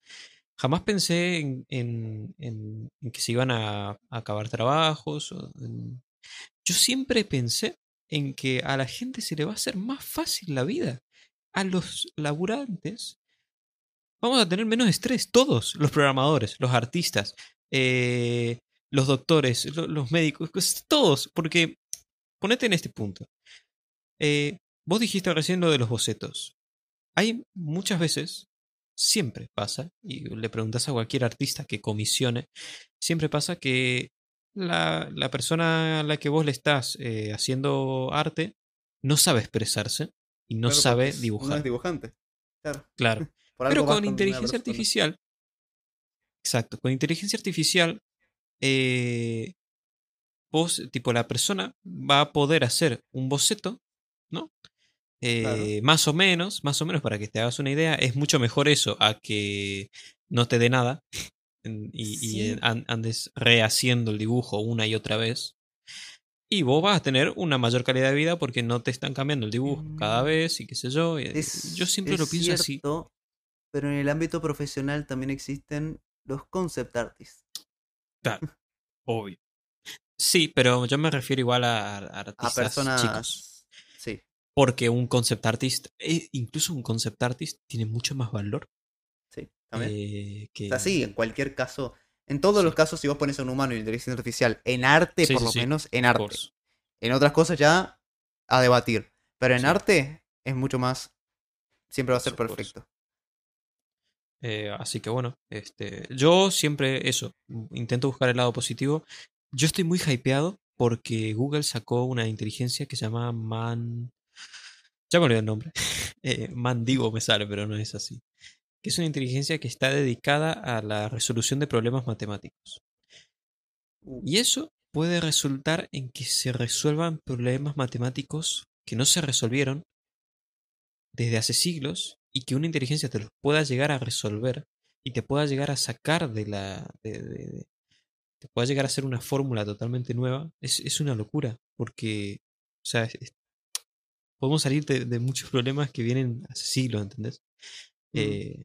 Speaker 1: jamás pensé en, que se iban a, acabar trabajos. Yo siempre pensé en que a la gente se le va a hacer más fácil la vida. A los laburantes vamos a tener menos estrés, todos, los programadores, los artistas, eh, los doctores, lo- los médicos, pues, todos, porque ponete en este punto. Eh, vos dijiste recién lo de los bocetos. Hay muchas veces, siempre pasa, y le preguntas a cualquier artista que comisione, siempre pasa que la, la persona a la que vos le estás eh, haciendo arte no sabe expresarse y no
Speaker 2: Claro,
Speaker 1: sabe
Speaker 2: es- No
Speaker 1: dibujar.
Speaker 2: es dibujante. Claro.
Speaker 1: Claro. Pero con inteligencia artificial. Exacto. Con inteligencia artificial. eh, vos, tipo, la persona va a poder hacer un boceto, ¿no? Eh, Más o menos, más o menos, para que te hagas una idea, es mucho mejor eso a que no te dé nada y,
Speaker 2: Sí.
Speaker 1: andes rehaciendo el dibujo una y otra vez. Y vos vas a tener una mayor calidad de vida porque no te están cambiando el dibujo cada
Speaker 2: Mm.
Speaker 1: vez y qué sé yo.
Speaker 2: Es-
Speaker 1: yo siempre
Speaker 2: es
Speaker 1: lo pienso así.
Speaker 2: cierto, Pero en el ámbito profesional también existen los concept artists.
Speaker 1: Obvio. Sí, pero yo me refiero igual a, a artistas
Speaker 2: A personas.
Speaker 1: chicos.
Speaker 2: Sí.
Speaker 1: Porque un concept artist, eh, incluso un concept artist, tiene mucho más valor
Speaker 2: Sí, también.
Speaker 1: eh, que.
Speaker 2: O sea, sí, en cualquier caso. En todos los casos, si vos pones a un humano y inteligencia artificial, en arte,
Speaker 1: Sí,
Speaker 2: por
Speaker 1: sí,
Speaker 2: lo menos, en arte. En otras cosas ya a debatir. Pero en arte es mucho más. Siempre va a ser perfecto.
Speaker 1: Eh, así que bueno, este, yo siempre eso, intento buscar el lado positivo. Yo estoy muy hypeado porque Google sacó una inteligencia que se llama Man... Ya me olvidé el nombre. Eh, Mandigo me sale, pero no es así. Que es una inteligencia que está dedicada a la resolución de problemas matemáticos.
Speaker 2: Uh,
Speaker 1: Y eso puede resultar en que se resuelvan problemas matemáticos que no se resolvieron desde hace siglos y que una inteligencia te los pueda llegar a resolver y te pueda llegar a sacar de la. de- de- de- te pueda llegar a hacer una fórmula totalmente nueva, es, es una locura. Porque. O sea, es- podemos salir de, de muchos problemas que vienen hace siglos, ¿entendés?
Speaker 2: Mm.
Speaker 1: Eh,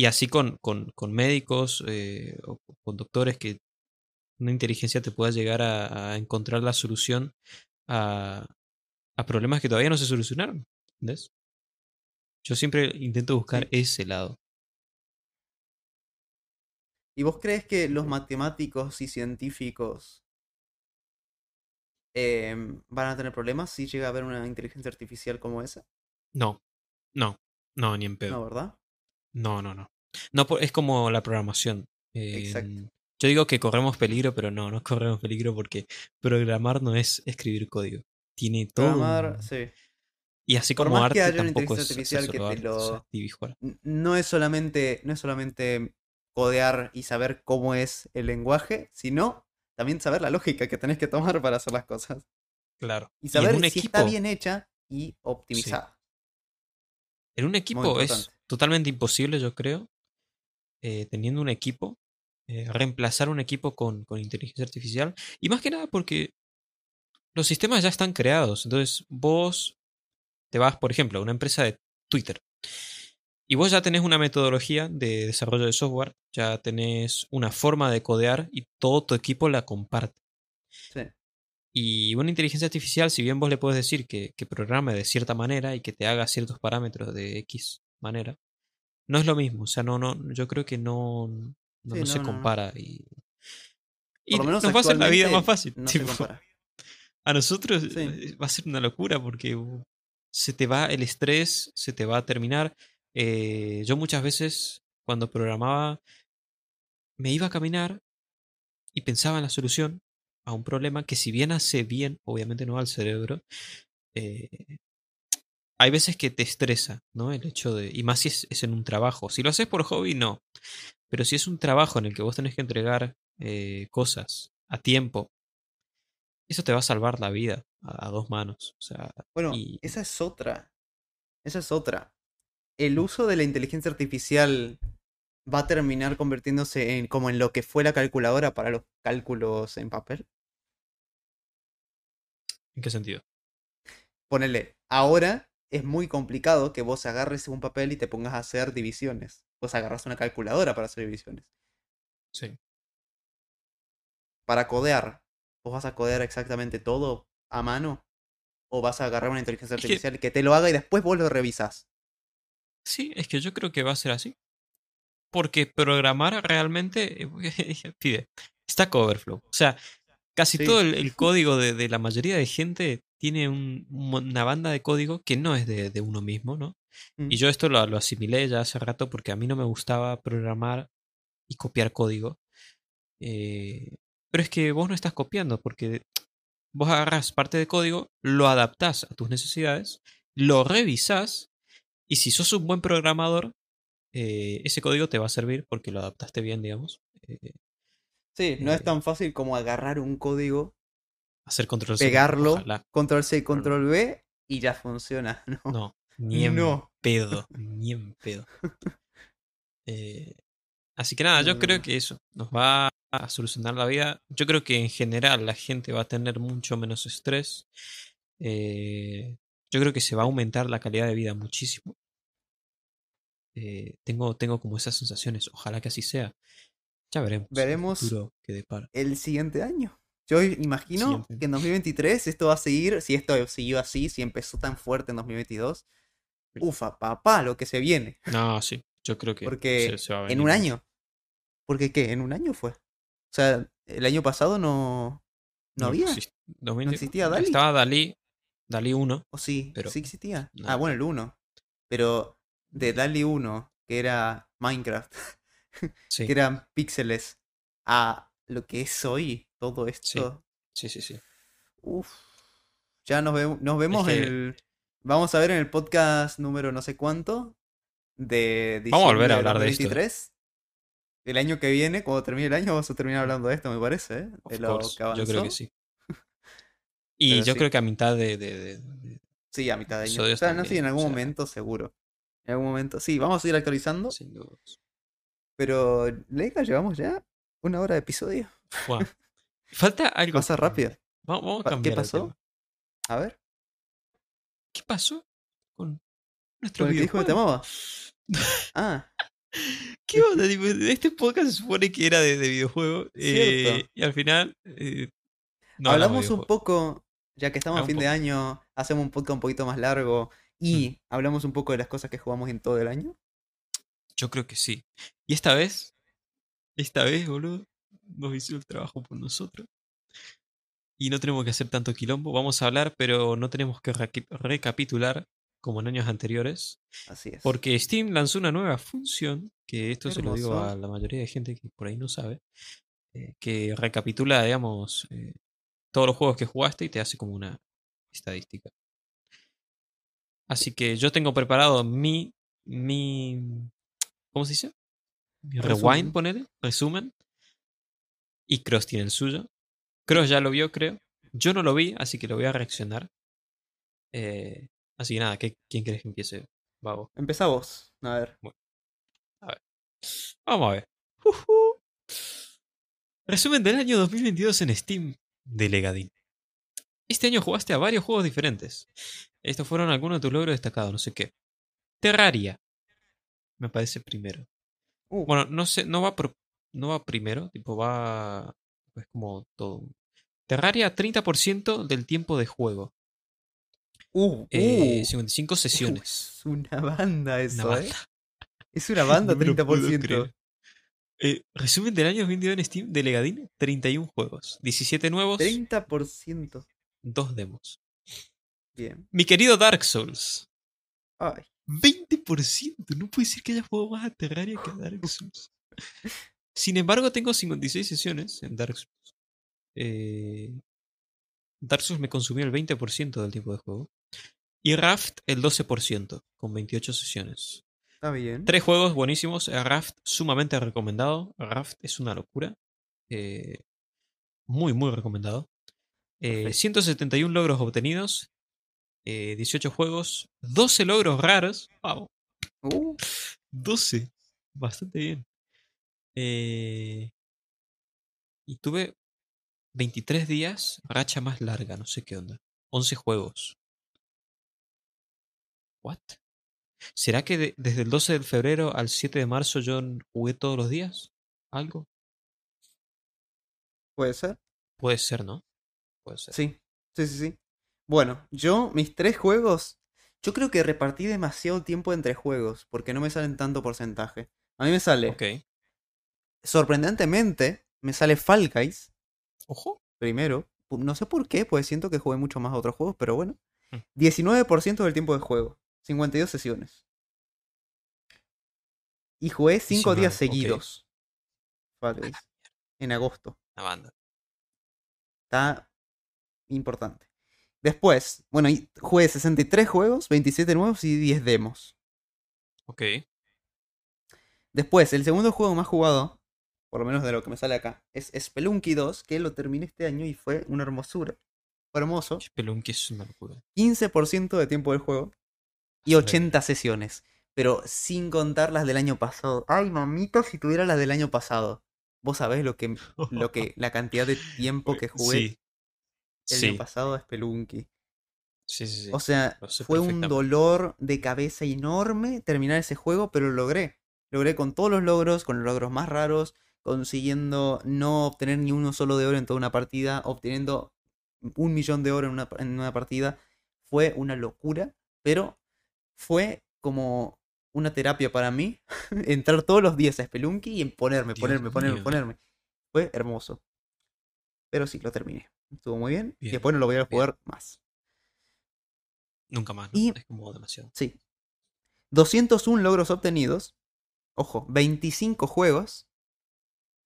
Speaker 1: y así con, con, con médicos eh, o con doctores que una inteligencia te pueda llegar a, a encontrar la solución a, a problemas que todavía no se solucionaron. ¿Entendés? Yo siempre intento buscar
Speaker 2: Sí.
Speaker 1: ese lado.
Speaker 2: ¿Y vos crees que los matemáticos y científicos em, van a tener problemas si llega a haber una inteligencia artificial como esa?
Speaker 1: No, no, no, ni en pedo.
Speaker 2: No, ¿verdad?
Speaker 1: No, no, no. No, es como la programación.
Speaker 2: Exacto.
Speaker 1: Eh, Yo digo que corremos peligro, pero no, no corremos peligro porque programar no es escribir código. Tiene todo.
Speaker 2: Programar,
Speaker 1: un-
Speaker 2: sí.
Speaker 1: Y así
Speaker 2: Por
Speaker 1: como
Speaker 2: más que
Speaker 1: arte
Speaker 2: haya una
Speaker 1: tampoco
Speaker 2: inteligencia artificial que te lo- No es solamente, no es solamente codear y saber cómo es el lenguaje, sino también saber la lógica que tenés que tomar para hacer las cosas.
Speaker 1: Claro.
Speaker 2: Y saber si está bien hecha y optimizada.
Speaker 1: En un equipo es. Totalmente imposible, yo creo, eh, teniendo un equipo, eh, reemplazar un equipo con, con inteligencia artificial. Y más que nada porque los sistemas ya están creados. Entonces vos te vas, por ejemplo, a una empresa de Twitter. Y vos ya tenés una metodología de desarrollo de software, ya tenés una forma de codear y todo tu equipo la comparte.
Speaker 2: Sí.
Speaker 1: Y una inteligencia artificial, si bien vos le puedes decir que, que programe de cierta manera y que te haga ciertos parámetros de X manera, no es lo mismo. O sea, no, no, yo creo que no, no,
Speaker 2: Sí,
Speaker 1: no se compara. Y, y
Speaker 2: Por lo menos
Speaker 1: nos va a hacer la vida más fácil. Tipo, a nosotros
Speaker 2: Sí.
Speaker 1: eh, va a ser una locura porque uh, se te va el estrés, se te va a terminar. Eh, yo muchas veces cuando programaba me iba a caminar y pensaba en la solución a un problema que si bien hace bien, obviamente no al cerebro, eh, hay veces que te estresa, ¿no? El hecho de... Y más si es, es en un trabajo. Si lo haces por hobby, no. Pero si es un trabajo en el que vos tenés que entregar eh, cosas a tiempo, eso te va a salvar la vida a, a dos manos. O sea,
Speaker 2: Bueno,
Speaker 1: y-
Speaker 2: esa es otra. Esa es otra. El uso de la inteligencia artificial va a terminar convirtiéndose en como en lo que fue la calculadora para los cálculos en papel.
Speaker 1: ¿En qué sentido?
Speaker 2: Ponele, ahora es muy complicado que vos agarres un papel y te pongas a hacer divisiones. Vos agarras una calculadora para hacer divisiones.
Speaker 1: Sí.
Speaker 2: Para codear, ¿vos vas a codear exactamente todo a mano? ¿O vas a agarrar una inteligencia
Speaker 1: Es
Speaker 2: artificial que... te lo haga y después vos lo revisás?
Speaker 1: Sí, es que yo creo que va a ser así. Porque programar realmente eh, pide Stack Overflow. O sea, casi
Speaker 2: Sí.
Speaker 1: todo el, el código de, de la mayoría de gente tiene un- un- una banda de código que no es de, de uno mismo, ¿no?
Speaker 2: Mm.
Speaker 1: Y yo esto lo, lo asimilé ya hace rato porque a mí no me gustaba programar y copiar código. Eh, pero es que vos no estás copiando porque vos agarras parte de código, lo adaptás a tus necesidades, lo revisás y si sos un buen programador, eh, ese código te va a servir porque lo adaptaste bien, digamos. Eh,
Speaker 2: Sí, no es tan fácil como agarrar un código,
Speaker 1: hacer control C,
Speaker 2: pegarlo,
Speaker 1: ojalá.
Speaker 2: control C, control V y ya funciona. No.
Speaker 1: No, ni en
Speaker 2: No.
Speaker 1: pedo, ni en pedo. Eh, así que nada, yo creo
Speaker 2: Mm.
Speaker 1: que eso nos va a solucionar la vida. Yo creo que en general la gente va a tener mucho menos estrés. Eh, yo creo que se va a aumentar la calidad de vida muchísimo. Eh, tengo, tengo como esas sensaciones. Ojalá que así sea. Ya veremos.
Speaker 2: Veremos.
Speaker 1: futuro que depara.
Speaker 2: El siguiente año. Yo imagino
Speaker 1: Siguiente.
Speaker 2: que en 2023 esto va a seguir, si esto siguió así, si empezó tan fuerte en 2022. Ufa, papá, lo que se viene.
Speaker 1: No, sí. Yo creo que
Speaker 2: Porque
Speaker 1: se- se va a
Speaker 2: en
Speaker 1: venir
Speaker 2: un
Speaker 1: mucho.
Speaker 2: año. Porque qué, en un año fue. O sea, el año pasado no, no, había.
Speaker 1: exist- 2020
Speaker 2: existía Dalí.
Speaker 1: Estaba Dalí, Dalí 1.
Speaker 2: ¿O sí?
Speaker 1: pero-
Speaker 2: sí existía.
Speaker 1: no.
Speaker 2: Ah, bueno, el 1. Pero de DALI 1, que era Minecraft,
Speaker 1: Sí,
Speaker 2: que eran píxeles, a lo que es hoy, todo esto.
Speaker 1: sí, sí, sí.
Speaker 2: Uf. Ya nos, ve- nos vemos
Speaker 1: que-
Speaker 2: en el. Vamos a ver en el podcast número no sé cuánto. De
Speaker 1: Vamos a volver a hablar de esto.
Speaker 2: 2023. El año que viene, cuando termine el año, vamos a terminar hablando de esto, me parece. ¿eh?
Speaker 1: Of
Speaker 2: De lo que
Speaker 1: yo creo
Speaker 2: avanzó.
Speaker 1: que sí. Y
Speaker 2: Pero
Speaker 1: yo
Speaker 2: sí.
Speaker 1: creo que a mitad de, de- de- de-
Speaker 2: Sí, a mitad de año. O sea, no sé,
Speaker 1: también,
Speaker 2: en algún
Speaker 1: o sea.
Speaker 2: momento seguro. En algún momento. Sí, vamos a ir actualizando.
Speaker 1: sin dudas.
Speaker 2: Pero, Leica, llevamos ya una hora de episodio.
Speaker 1: Fua. Falta algo.
Speaker 2: Pasa rápido.
Speaker 1: Vamos, vamos a
Speaker 2: ¿qué
Speaker 1: cambiar. el
Speaker 2: pasó? A ver,
Speaker 1: ¿Qué pasó con nuestro
Speaker 2: ¿con el que dijo que te amaba? Ah,
Speaker 1: ¿Qué onda? Este podcast se supone que era de, de videojuego. eh, y al final. eh, no
Speaker 2: hablamos un poco, ya que estamos a fin de año, hacemos un podcast un poquito más largo y hablamos un poco de las cosas que jugamos en todo el año.
Speaker 1: Yo creo que sí. Y esta vez. Esta vez, boludo. Nos hizo el trabajo por nosotros. Y no tenemos que hacer tanto quilombo. Vamos a hablar, pero no tenemos que recapitular como en años anteriores.
Speaker 2: Así es.
Speaker 1: Porque Steam lanzó una nueva función, que esto se lo digo a la mayoría de gente que por ahí no sabe, eh, que recapitula, digamos, eh, todos los juegos que jugaste y te hace como una estadística. Así que yo tengo preparado mi, mi, ¿cómo se dice? Mi rewind, ponele, resumen. Y Cross tiene el suyo. Cross ya lo vio, creo. Yo no lo vi, así que lo voy a reaccionar. Eh, así que nada, ¿qué- ¿quién crees que empiece? Vago.
Speaker 2: Empezá vos. A ver.
Speaker 1: Vamos a ver. Ujú. Resumen del año 2022 en Steam de Legadin. Este año jugaste a varios juegos diferentes. Estos fueron algunos de tus logros destacados, no sé qué. Terraria. Me parece primero.
Speaker 2: Uh,
Speaker 1: Bueno, no sé, no va, por- no va primero, tipo va... Es como todo. Terraria 30% del tiempo de juego.
Speaker 2: uh,
Speaker 1: Eh,
Speaker 2: uh.
Speaker 1: 55 sesiones.
Speaker 2: Es una banda eso,
Speaker 1: Una
Speaker 2: ¿eh? Es una banda,
Speaker 1: No me lo puedo
Speaker 2: 30%.
Speaker 1: creer. Eh, resumen del año 2022 en Steam de Legadin, 31 juegos, 17 nuevos,
Speaker 2: 30%.
Speaker 1: 2 demos.
Speaker 2: Bien.
Speaker 1: Mi querido Dark Souls,
Speaker 2: Ay,
Speaker 1: 20%, no puede ser que haya jugado más a Terraria que a Dark Souls. Sin embargo, tengo 56 sesiones en Dark Souls. Eh, Dark Souls me consumió el 20% del tiempo de juego. Y Raft el 12%, con 28 sesiones.
Speaker 2: está bien.
Speaker 1: Tres juegos buenísimos. eh, Raft sumamente recomendado. Raft es una locura. Eh, muy, muy recomendado. Eh,
Speaker 2: Perfecto.
Speaker 1: 171 logros obtenidos. eh, 18 juegos. 12 logros raros. Wow.
Speaker 2: Uh,
Speaker 1: 12. Bastante bien. Eh, y tuve 23 días, racha más larga, no sé qué onda. 11 juegos. ¿What? ¿Será que de- desde el 12 de febrero al 7 de marzo yo jugué todos los días? ¿Algo?
Speaker 2: ¿Puede ser?
Speaker 1: Puede ser, ¿no? Puede ser.
Speaker 2: Sí, sí, sí, sí. Bueno, yo, mis tres juegos, yo creo que repartí demasiado tiempo entre juegos, porque no me salen tanto porcentaje. A mí me sale,
Speaker 1: Ok.
Speaker 2: Sorprendentemente, me sale Fall Guys
Speaker 1: Ojo.
Speaker 2: primero. No sé por qué, pues siento que jugué mucho más a otros juegos, pero bueno.
Speaker 1: Mm.
Speaker 2: 19% del tiempo de juego, 52 sesiones. Y jugué 5 días
Speaker 1: 19, ok.
Speaker 2: seguidos. Fall Guys, en agosto.
Speaker 1: La banda.
Speaker 2: Está importante. Después, bueno, jugué 63 juegos, 27 nuevos y 10 demos.
Speaker 1: Ok.
Speaker 2: Después, el segundo juego más jugado, por lo menos de lo que me sale acá, es Spelunky 2, que lo terminé este año y fue una hermosura. Fue hermoso.
Speaker 1: Spelunky es una locura.
Speaker 2: 15% de tiempo del juego y
Speaker 1: Joder.
Speaker 2: 80 sesiones. Pero sin contar las del año pasado. Ay, mamita, si tuviera las del año pasado. Vos sabés lo que, lo que, la cantidad de tiempo que jugué
Speaker 1: Sí.
Speaker 2: el
Speaker 1: Sí.
Speaker 2: año pasado a Spelunky.
Speaker 1: Sí, sí, sí.
Speaker 2: O sea, fue un dolor de cabeza enorme terminar ese juego, pero lo logré. Logré con todos los logros, con los logros más raros, consiguiendo no obtener ni uno solo de oro en toda una partida, obteniendo un millón de oro en una, en una partida. Fue una locura, pero fue como una terapia para mí entrar todos los días a Spelunky y en ponerme,
Speaker 1: Dios
Speaker 2: ponerme, ponerme,
Speaker 1: mío.
Speaker 2: ponerme. Fue hermoso. Pero sí, lo terminé. Estuvo muy bien. y después no lo voy a
Speaker 1: bien.
Speaker 2: jugar más.
Speaker 1: Nunca más, ¿no?
Speaker 2: Y-
Speaker 1: Es como demasiado.
Speaker 2: Sí. 201 logros obtenidos. Ojo, 25 juegos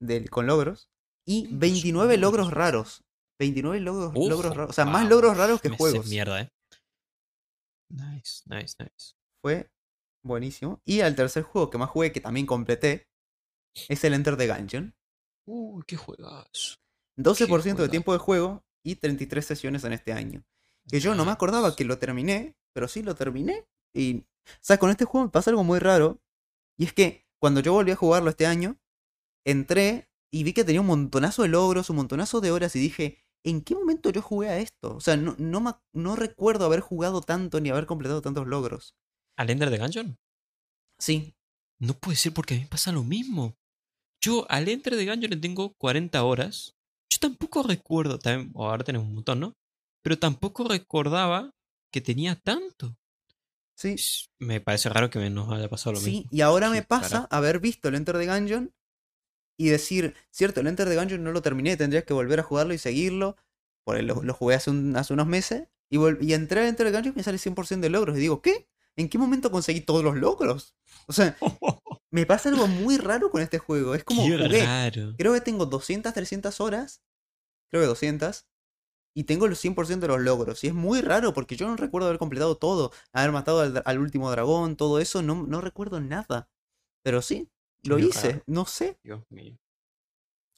Speaker 2: del, con logros. Y 29 logros raros. 29 logros,
Speaker 1: Uf,
Speaker 2: logros raros. O sea, más logros raros que
Speaker 1: me
Speaker 2: juegos.
Speaker 1: mierda, eh. Nice, nice, nice.
Speaker 2: Fue buenísimo. Y al tercer juego que más jugué, que también completé, es el Enter the Gungeon.
Speaker 1: Uy, qué juegas.
Speaker 2: 12% de
Speaker 1: juegazo.
Speaker 2: tiempo de juego y 33 sesiones en este año. Que yo no me acordaba que lo terminé, pero sí lo terminé. Y, o sea, con este juego me pasa algo muy raro. Y es que cuando yo volví a jugarlo este año, entré y vi que tenía un montonazo de logros, un montonazo de horas y dije, ¿en qué momento yo jugué a esto? O sea, no, no, no recuerdo haber jugado tanto ni haber completado tantos logros.
Speaker 1: ¿Al Ender de Gungeon?
Speaker 2: Sí,
Speaker 1: No puede ser porque a mí me pasa lo mismo. Yo al Enter de Gungeon le tengo 40 horas. Yo tampoco recuerdo, también, ahora tenemos un montón, ¿no? Pero tampoco recordaba que tenía tanto.
Speaker 2: sí,
Speaker 1: Me parece raro que me nos haya pasado lo
Speaker 2: sí.
Speaker 1: mismo.
Speaker 2: Y ahora me pasa haber visto el Enter the Gungeon y decir, cierto, el Enter the Gungeon no lo terminé, tendría que volver a jugarlo y seguirlo. Por lo, lo jugué hace, un- hace unos meses. Y, y entré al Enter the Gungeon y me sale 100% de logros. Y digo, ¿qué? ¿En qué momento conseguí todos los logros? O sea, me pasa algo muy raro con este juego. Es como jugué. Creo que tengo 200, 300 horas. Creo que 200. Y tengo el 100% de los logros. Y es muy raro porque yo no recuerdo haber completado todo. Haber matado al, al último dragón, todo eso. No, no recuerdo nada. Pero sí, lo hice.
Speaker 1: raro.
Speaker 2: No sé.
Speaker 1: Dios mío.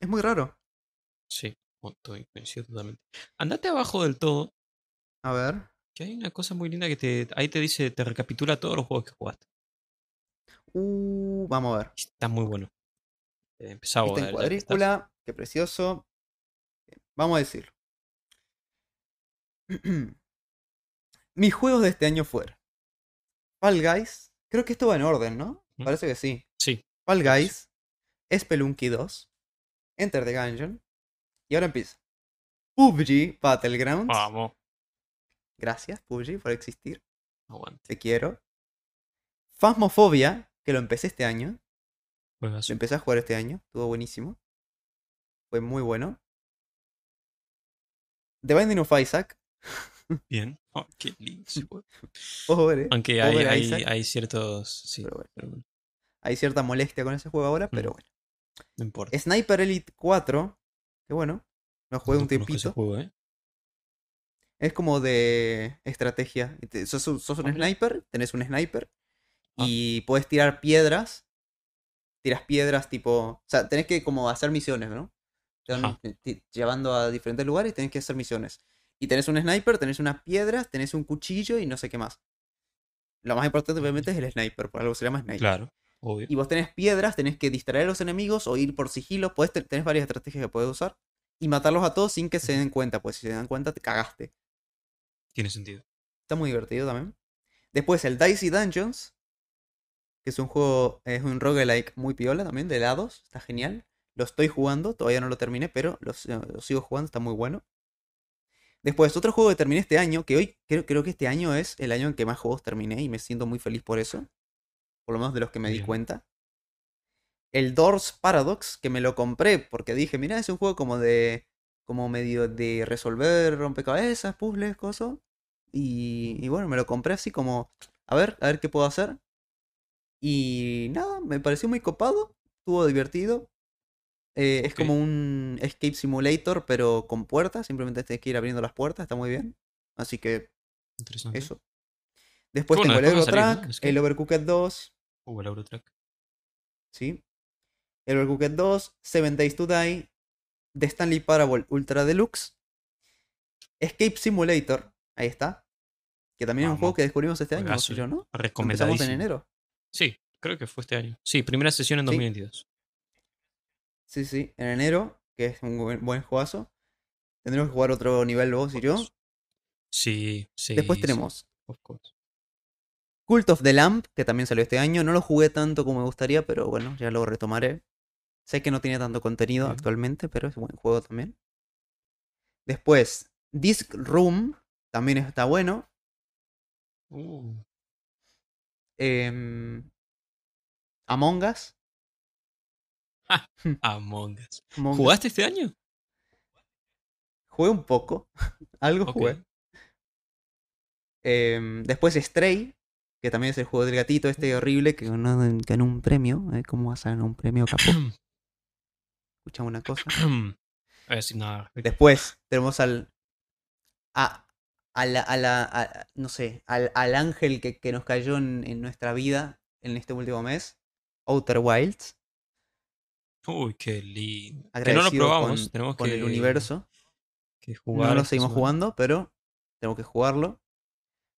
Speaker 2: Es muy raro.
Speaker 1: Sí, estoy coincido totalmente. Andate abajo del todo,
Speaker 2: A ver.
Speaker 1: que hay una cosa muy linda que te, ahí te dice, te recapitula todos los juegos que jugaste.
Speaker 2: Uh, vamos a ver.
Speaker 1: Está muy bueno. Eh, Empezaba
Speaker 2: Está en cuadrícula. Qué precioso. Vamos a decirlo. Mis juegos de este año fueron Fall Guys. Creo que esto va en orden, ¿no?
Speaker 1: ¿Mm?
Speaker 2: Parece que sí.
Speaker 1: Sí.
Speaker 2: Fall Guys. Spelunky 2. Enter the Gungeon. Y ahora empieza. PUBG Battlegrounds.
Speaker 1: Vamos.
Speaker 2: Gracias, PUBG, por existir.
Speaker 1: Aguante.
Speaker 2: Te quiero. Phasmophobia, que lo empecé este año. Lo empecé a jugar este año. Estuvo buenísimo. Fue muy bueno. The Binding of Isaac.
Speaker 1: Bien. Oh, qué lindo.
Speaker 2: Pobre.
Speaker 1: Aunque hay,
Speaker 2: Pobre
Speaker 1: hay, hay ciertos. Sí,
Speaker 2: Pero bueno. Hay cierta molestia con ese juego ahora, pero
Speaker 1: Mm.
Speaker 2: bueno.
Speaker 1: no importa.
Speaker 2: Sniper Elite 4. Que bueno. Lo jugué un
Speaker 1: ese
Speaker 2: tiempito.
Speaker 1: juego, ¿eh?
Speaker 2: Es como de estrategia. Te- Sos, un- sos un
Speaker 1: mira.
Speaker 2: sniper, tenés un sniper.
Speaker 1: Ah.
Speaker 2: Y puedes tirar piedras. Tiras piedras tipo. O sea, tenés que como hacer misiones, ¿no? Te van llevando a diferentes lugares y tenés que hacer misiones. Y tenés un sniper, tenés unas piedras, tenés un cuchillo y no sé qué más. Lo más importante obviamente es el sniper, por algo se llama sniper.
Speaker 1: Claro. Obvio.
Speaker 2: Y vos tenés piedras, tenés que distraer a los enemigos o ir por sigilo. Te- tenés varias estrategias que podés usar. Y matarlos a todos sin que se den cuenta. Pues si se dan cuenta, te cagaste.
Speaker 1: Tiene sentido.
Speaker 2: Está muy divertido también. Después el Dicey Dungeons. Que es un juego, es un roguelike muy piola también, de lados. Está genial. Lo estoy jugando, todavía no lo terminé, pero lo, lo sigo jugando, está muy bueno. Después, otro juego que terminé este año, que hoy creo, creo que este año es el año en que más juegos terminé y me siento muy feliz por eso. Por lo menos de los que me di cuenta. El Doors Paradox, que me lo compré porque dije, mira, es un juego como de. como medio de resolver rompecabezas, puzzles, cosas. Y, y bueno, me lo compré así como. A ver, a ver qué puedo hacer. Y nada, me pareció muy copado. Estuvo divertido. Eh, Es como un escape simulator, pero con puertas. Simplemente tienes que ir abriendo las puertas. Está muy bien. Así que
Speaker 1: Interesante.
Speaker 2: eso. Después
Speaker 1: Bueno,
Speaker 2: tengo el Eurotrack,
Speaker 1: salir, ¿no? Es que-
Speaker 2: el Overcooked 2.
Speaker 1: Uh, el Eurotrack.
Speaker 2: ¿sí? El Overcooked 2, Seven Days to Die, The Stanley Parable Ultra Deluxe, Escape Simulator, ahí está. Que también es un juego que descubrimos este año, vos
Speaker 1: Juegazo,
Speaker 2: y yo, ¿no? Empezamos en enero.
Speaker 1: Sí, creo que fue este año. Sí, primera sesión en
Speaker 2: Sí.
Speaker 1: 2022.
Speaker 2: Sí, sí, en enero, que es un buen, buen juegazo. Tendremos que jugar otro nivel vos y yo.
Speaker 1: Sí, sí.
Speaker 2: Después
Speaker 1: sí,
Speaker 2: tenemos
Speaker 1: of course.
Speaker 2: Cult of the Lamp, que también salió este año. No lo jugué tanto como me gustaría, pero bueno, ya lo retomaré. Sé que no tiene tanto contenido actualmente, pero es un buen juego también. Después, Disc Room, también está bueno.
Speaker 1: Uh,
Speaker 2: Em, Among Us.
Speaker 1: Among Us.
Speaker 2: Among Us.
Speaker 1: ¿Jugaste este año?
Speaker 2: Jugué un poco. Algo jugué. Em, después Stray, que también es el juego del gatito este horrible que ganó, ganó un premio. Eh, ¿Cómo vas a ganar un premio, capo? Escuchame una cosa.
Speaker 1: Nada.
Speaker 2: Después tenemos al. A, a la, a la- a- no sé, al, al ángel que, que nos cayó en, en nuestra vida en este último mes. Outer Wilds.
Speaker 1: Uy, qué lindo. Que no lo probamos.
Speaker 2: con,
Speaker 1: Tenemos
Speaker 2: con
Speaker 1: que,
Speaker 2: el universo.
Speaker 1: que jugar.
Speaker 2: No lo seguimos jugando, pero tengo que jugarlo.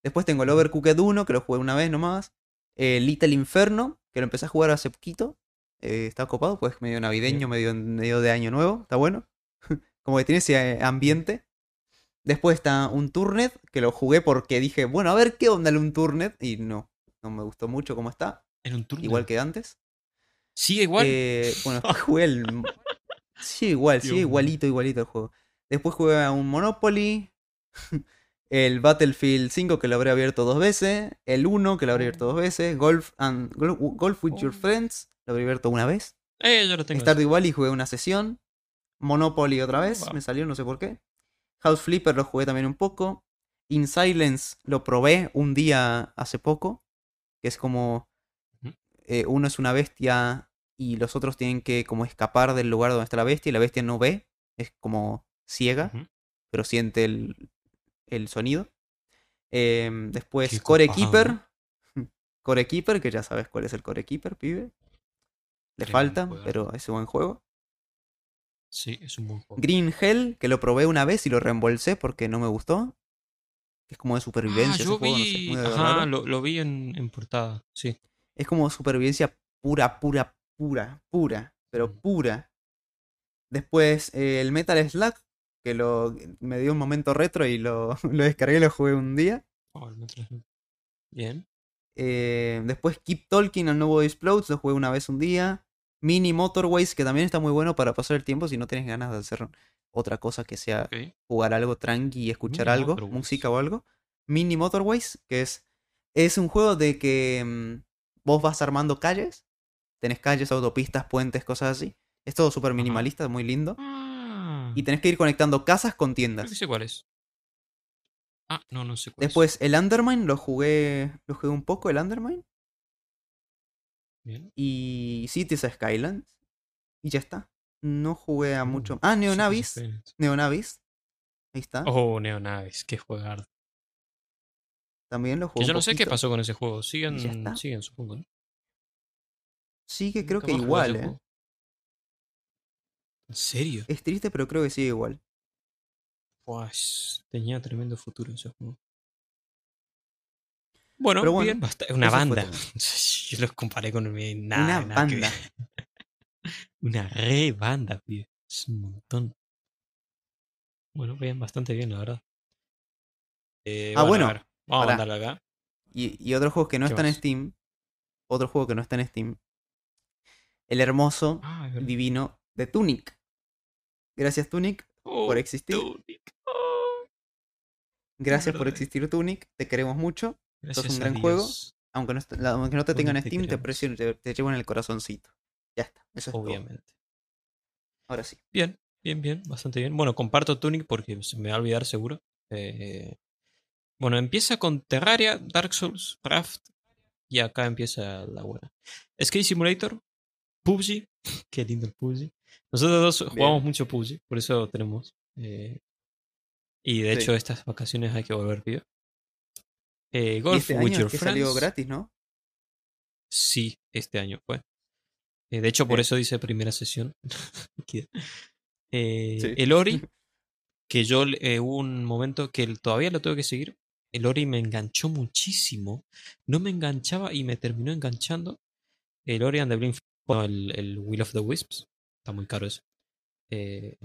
Speaker 2: Después tengo el Overcooked 1, que lo jugué una vez nomás. Eh, Little Inferno, que lo empecé a jugar hace poquito. Eh, está copado, pues medio navideño, medio, medio de año nuevo. Está bueno. Como que tiene ese eh, ambiente. Después está un Turnet, que lo jugué porque dije, bueno, a ver qué onda el un Turnet. Y no, no me gustó mucho cómo está.
Speaker 1: En un turno.
Speaker 2: Igual que antes.
Speaker 1: Sigue igual.
Speaker 2: Eh, bueno, jugué el. Sí, igual, sí, igualito, igualito el juego. Después jugué a un Monopoly. El Battlefield 5 que lo habré abierto dos veces. El 1 que lo habré abierto dos veces. Golf, and, Golf with Your
Speaker 1: Oh.
Speaker 2: Friends lo habré abierto una vez.
Speaker 1: Eh, yo lo tengo.
Speaker 2: Stardew Valley jugué una sesión. Monopoly otra vez,
Speaker 1: Wow.
Speaker 2: me salió, no sé por qué. House Flipper lo jugué también un poco. In Silence lo probé un día hace poco. Que es como. Eh, uno es una bestia y los otros tienen que como escapar del lugar donde está la bestia y la bestia no ve. Es como ciega, pero siente el, el sonido. Em, después Core
Speaker 1: copado.
Speaker 2: Keeper. Core Keeper, que ya sabes cuál es el Core Keeper, pibe. Le falta, pero es un buen juego.
Speaker 1: Sí, es un buen juego.
Speaker 2: Green Hell, que lo probé una vez y lo reembolsé porque no me gustó. Es como de
Speaker 1: Ah,
Speaker 2: supervivencia ese
Speaker 1: yo
Speaker 2: juego, no sé,
Speaker 1: Ajá, lo, lo vi en, en portada. Sí.
Speaker 2: Es como supervivencia pura, pura, pura, pura, pero pura. Después eh, el Metal Slug, que lo, me dio un momento retro y lo, lo descargué y lo jugué un día.
Speaker 1: Oh. Bien.
Speaker 2: Eh, después Keep Talking, el nuevo Explodes, lo jugué una vez un día. Mini Motorways, que también está muy bueno para pasar el tiempo si no tienes ganas de hacer otra cosa que sea jugar algo tranqui y escuchar
Speaker 1: Mini
Speaker 2: algo,
Speaker 1: Motorways.
Speaker 2: música o algo. Mini Motorways, que es, es un juego de que mm, vos vas armando calles, tenés calles, autopistas, puentes, cosas así. Es todo súper minimalista, muy lindo.
Speaker 1: Ah.
Speaker 2: Y tenés que ir conectando casas con
Speaker 1: Creo
Speaker 2: tiendas.
Speaker 1: que sé cuál es. Ah, no, no sé cuál es.
Speaker 2: Después el Undermine lo jugué, lo jugué un poco, el Undermine.
Speaker 1: Bien.
Speaker 2: Y Cities Skylands. Y ya está. No jugué a
Speaker 1: Uh,
Speaker 2: mucho. Ah,
Speaker 1: Cities
Speaker 2: Neonavis. Neonavis. Ahí está.
Speaker 1: Oh, Neonavis, qué jugar.
Speaker 2: También lo jugué.
Speaker 1: Que yo no sé qué pasó con ese juego. Siguen, siguen supongo, ¿no?
Speaker 2: Sigue, creo
Speaker 1: Nunca
Speaker 2: que igual, eh.
Speaker 1: ¿En serio?
Speaker 2: Es triste, pero creo que sigue igual.
Speaker 1: Buah, es- tenía tremendo futuro ese juego. Bueno,
Speaker 2: Pero bueno,
Speaker 1: bien, una banda. Yo los comparé con mi- nada,
Speaker 2: Una
Speaker 1: nada
Speaker 2: banda.
Speaker 1: Una re banda, pibe. Es un montón. Bueno, bien, bastante bien, la verdad. Eh,
Speaker 2: Ah, bueno,
Speaker 1: a vamos a mandarlo acá.
Speaker 2: Y, y otro juego que no
Speaker 1: ¿Qué
Speaker 2: está en? Steam. Otro juego que no está en Steam. El hermoso,
Speaker 1: Ah,
Speaker 2: divino de Tunic. Gracias, Tunic,
Speaker 1: Oh,
Speaker 2: por existir.
Speaker 1: Tunic. Oh,
Speaker 2: Gracias por existir, Tunic. Te queremos mucho.
Speaker 1: gracias
Speaker 2: un
Speaker 1: a
Speaker 2: gran juego. Aunque no, aunque te tengan en Steam, te, aprecio te, te llevo en el corazoncito. Ya está. Eso es todo.
Speaker 1: Obviamente.
Speaker 2: Ahora sí.
Speaker 1: Bien, bien, bien, bastante bien. Bueno, comparto Tunic porque se me va a olvidar seguro. Eh, bueno, empieza con Terraria, Dark Souls, Raft y acá empieza la buena. Skate Simulator, PUBG, qué lindo el PUBG. Nosotros dos
Speaker 2: Bien.
Speaker 1: jugamos mucho PUBG, por eso tenemos. eh, y de
Speaker 2: Sí.
Speaker 1: hecho estas vacaciones hay que volver, pibe. Eh, Golf
Speaker 2: este
Speaker 1: with
Speaker 2: año
Speaker 1: Your
Speaker 2: es que
Speaker 1: Friends.
Speaker 2: salió gratis, ¿no?
Speaker 1: Sí, este año fue. Eh, de hecho, por eso dice primera sesión. Eh,
Speaker 2: Sí.
Speaker 1: El Ori, que yo hubo un momento que todavía lo tengo que seguir. El Ori me enganchó muchísimo. No me enganchaba y me terminó enganchando. El Ori and the Blind el, el Will of the Wisps. Está muy caro eso. Eh,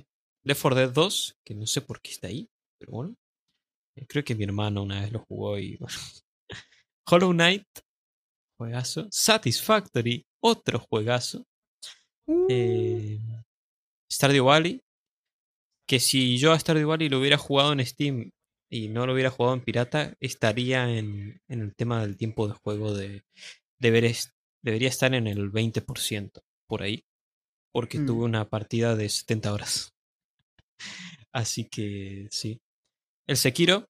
Speaker 1: Left 4 Dead 2, que no sé por qué está ahí, pero bueno. Eh, creo que mi hermano una vez lo jugó y bueno. Hollow Knight, juegazo. Satisfactory, otro juegazo. Eh, Stardew Valley. Que si yo a Stardew Valley lo hubiera jugado en Steam y no lo hubiera jugado en pirata, estaría en, en el tema del tiempo de juego de deber est- debería estar en el 20% por ahí. Porque
Speaker 2: Mm.
Speaker 1: tuve una partida de 70 horas. Así que sí. El Sekiro,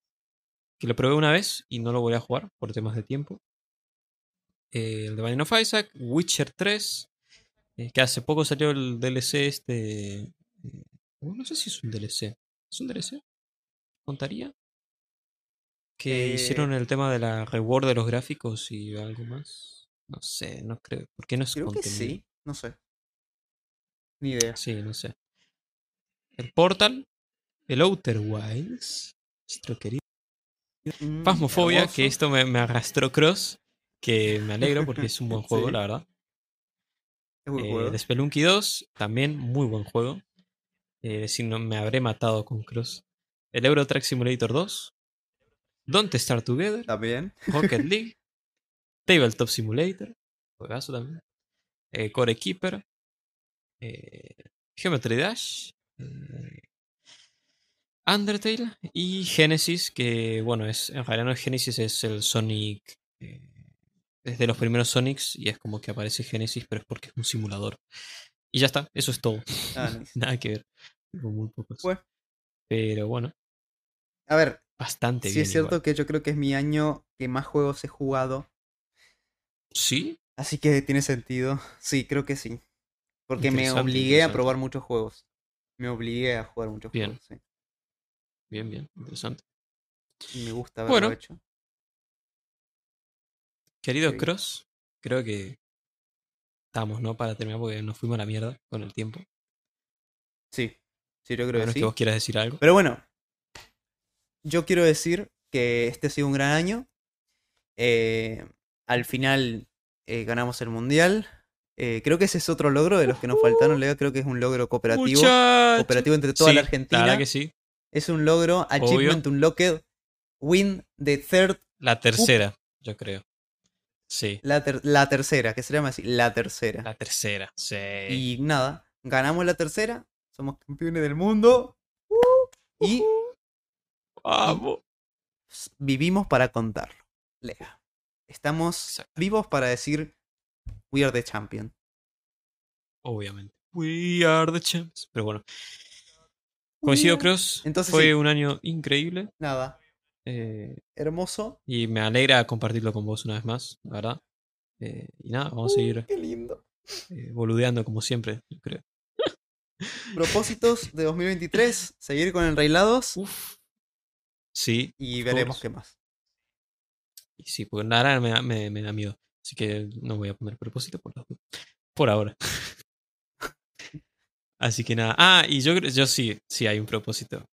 Speaker 1: que lo probé una vez y no lo voy a jugar por temas de tiempo. Eh, el de Binding of Isaac, Witcher 3, eh, que hace poco salió el DLC este... eh, no sé si es un DLC. ¿Es un DLC? ¿Contaría? Que hicieron el tema de la reward de los gráficos y algo más. No sé, no creo. ¿Por qué no es
Speaker 2: Creo que sí. No sé. Ni idea.
Speaker 1: Sí, no sé. El Portal, el Outer Wilds, nuestro querido
Speaker 2: Mm,
Speaker 1: Phasmophobia,
Speaker 2: hermoso.
Speaker 1: que esto me, me arrastró Cross, que me alegro porque es un buen juego,
Speaker 2: Sí.
Speaker 1: la verdad.
Speaker 2: Es buen
Speaker 1: Eh,
Speaker 2: juego.
Speaker 1: Spelunky 2, también muy buen juego. Eh, si no me habré matado con Cross. El Euro Truck Simulator 2. Don't Start Together.
Speaker 2: También.
Speaker 1: Rocket League. Tabletop Simulator. Juegazo también. eh, Core Keeper. Eh, Geometry Dash. eh, Undertale. Y Genesis, que bueno, es en realidad no es Genesis, es el Sonic. eh, es de los primeros Sonics y es como que aparece Genesis, pero es porque es un simulador. Y ya está, eso es todo.
Speaker 2: Ah, nice.
Speaker 1: Nada que ver. Muy pocos.
Speaker 2: Bueno.
Speaker 1: Pero bueno,
Speaker 2: A ver,
Speaker 1: bastante
Speaker 2: sí
Speaker 1: bien.
Speaker 2: es cierto
Speaker 1: igual.
Speaker 2: que yo creo que es mi año que más juegos he jugado.
Speaker 1: Sí,
Speaker 2: Así que tiene sentido. Sí, creo que sí. Porque me obligué a probar muchos juegos. Me obligué a jugar muchos
Speaker 1: Bien.
Speaker 2: juegos. Sí.
Speaker 1: bien, bien, interesante.
Speaker 2: Me gusta haberlo
Speaker 1: Bueno.
Speaker 2: hecho.
Speaker 1: Querido. Cross, creo que estamos, ¿no? Para terminar porque nos fuimos a la mierda con el tiempo.
Speaker 2: Sí. Sí, yo creo que sí.
Speaker 1: que vos quieras decir algo.
Speaker 2: Pero bueno, yo quiero decir que este ha sido un gran año. Eh, al final eh, ganamos el mundial. Eh, creo que ese es otro logro de los que nos faltaron, Leo. Creo que es un logro cooperativo. Cooperativo entre toda
Speaker 1: Sí,
Speaker 2: la Argentina.
Speaker 1: La verdad que sí.
Speaker 2: Es un logro. Achievement Unlocked. Win the third.
Speaker 1: La tercera, yo creo. Sí,
Speaker 2: La, ter- la tercera, que se llama así. La tercera.
Speaker 1: la tercera. Sí.
Speaker 2: Y nada, ganamos la tercera. Somos campeones del mundo. Y
Speaker 1: Vamos.
Speaker 2: vivimos para contarlo. Lea. Estamos
Speaker 1: Exacto.
Speaker 2: vivos para decir We are the champion.
Speaker 1: Obviamente. We are the champs. Pero bueno. Coincido, Cross.
Speaker 2: Entonces,
Speaker 1: Fue
Speaker 2: sí.
Speaker 1: un año increíble.
Speaker 2: Nada,
Speaker 1: eh,
Speaker 2: hermoso.
Speaker 1: y me alegra compartirlo con vos una vez más, la verdad. Eh, y nada, vamos a seguir
Speaker 2: Qué lindo.
Speaker 1: eh, boludeando como siempre, yo creo.
Speaker 2: Propósitos de 2023, seguir con enrailados
Speaker 1: Uf. Sí,
Speaker 2: y veremos
Speaker 1: course.
Speaker 2: qué más.
Speaker 1: y sí, porque me, me, me da miedo. Así que no voy a poner propósito por, por ahora. Así que nada. Ah, y yo, creo- yo sí, sí hay un propósito.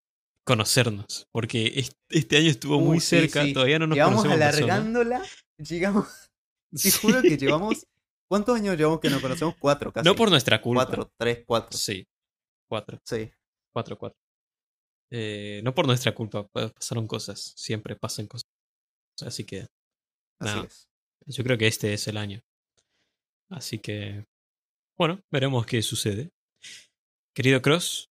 Speaker 1: conocernos. Porque es- este año estuvo
Speaker 2: Uh,
Speaker 1: muy
Speaker 2: sí,
Speaker 1: cerca,
Speaker 2: sí.
Speaker 1: todavía no nos
Speaker 2: Llevamos
Speaker 1: conocemos
Speaker 2: alargándola. Llegamos. Te
Speaker 1: Sí.
Speaker 2: juro que llevamos. ¿Cuántos años llevamos que nos conocemos? Cuatro casi.
Speaker 1: No por nuestra culpa.
Speaker 2: Cuatro, tres, cuatro.
Speaker 1: Sí, cuatro,
Speaker 2: Sí.
Speaker 1: cuatro, cuatro. Eh, no por nuestra culpa, pa- pasaron cosas. Siempre pasan cosas. Así que
Speaker 2: Así
Speaker 1: No.
Speaker 2: es.
Speaker 1: Yo creo que este es el año. Así que, bueno, veremos qué sucede. Querido Cross,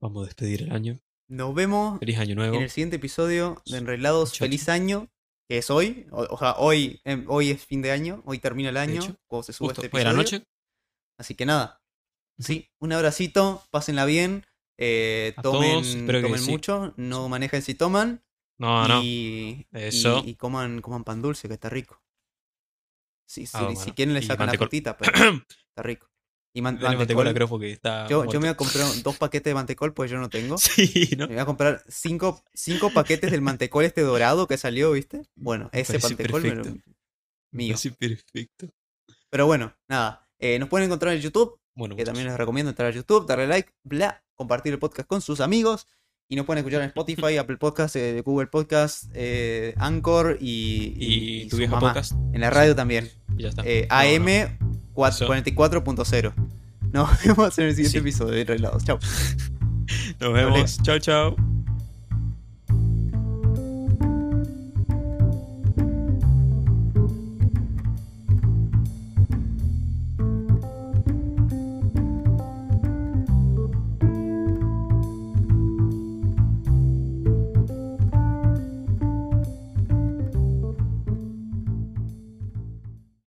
Speaker 1: vamos a despedir el año.
Speaker 2: Nos vemos
Speaker 1: Feliz año nuevo.
Speaker 2: en el siguiente episodio de Enrelados.
Speaker 1: Muchacho.
Speaker 2: Feliz año. Que es hoy. O, o sea, hoy, em, hoy es fin de año. Hoy termina el año.
Speaker 1: hecho,
Speaker 2: cuando se sube
Speaker 1: Justo
Speaker 2: este
Speaker 1: hoy
Speaker 2: episodio.
Speaker 1: la noche.
Speaker 2: Así que nada. Sí, un abracito. Pásenla bien. eh, tomen tomen
Speaker 1: sí.
Speaker 2: mucho. No manejen si toman.
Speaker 1: No, no.
Speaker 2: y,
Speaker 1: Eso.
Speaker 2: y, y coman, coman pan dulce, que está rico. Sí, sí,
Speaker 1: Ah,
Speaker 2: si
Speaker 1: bueno.
Speaker 2: quieren le sacan la frutita, pero está rico. Y man- mantecol.
Speaker 1: mantecol Cross porque está.
Speaker 2: Yo, yo me voy a comprar dos paquetes de mantecol, pues yo no tengo.
Speaker 1: Sí, ¿no?
Speaker 2: Me voy a comprar cinco, cinco paquetes del mantecol este dorado que salió, ¿viste? Bueno,
Speaker 1: Me
Speaker 2: ese mantecol me lo- mío.
Speaker 1: Sí, perfecto.
Speaker 2: Pero bueno, nada. eh, nos pueden encontrar en YouTube,
Speaker 1: Bueno,
Speaker 2: que
Speaker 1: muchachos.
Speaker 2: también les recomiendo entrar a YouTube, darle like, bla, compartir el podcast con sus amigos. Y nos pueden escuchar en Spotify, Apple Podcast, eh, Google Podcast, eh, Anchor y,
Speaker 1: y,
Speaker 2: y
Speaker 1: tu vieja
Speaker 2: mamá.
Speaker 1: podcast.
Speaker 2: En la radio también.
Speaker 1: Y ya está.
Speaker 2: Eh,
Speaker 1: No,
Speaker 2: AM
Speaker 1: no.
Speaker 2: cua-
Speaker 1: Eso.
Speaker 2: 44.0. Nos vemos en el siguiente
Speaker 1: Sí.
Speaker 2: episodio de Relados. Chao.
Speaker 1: Nos vemos. Chao, chao.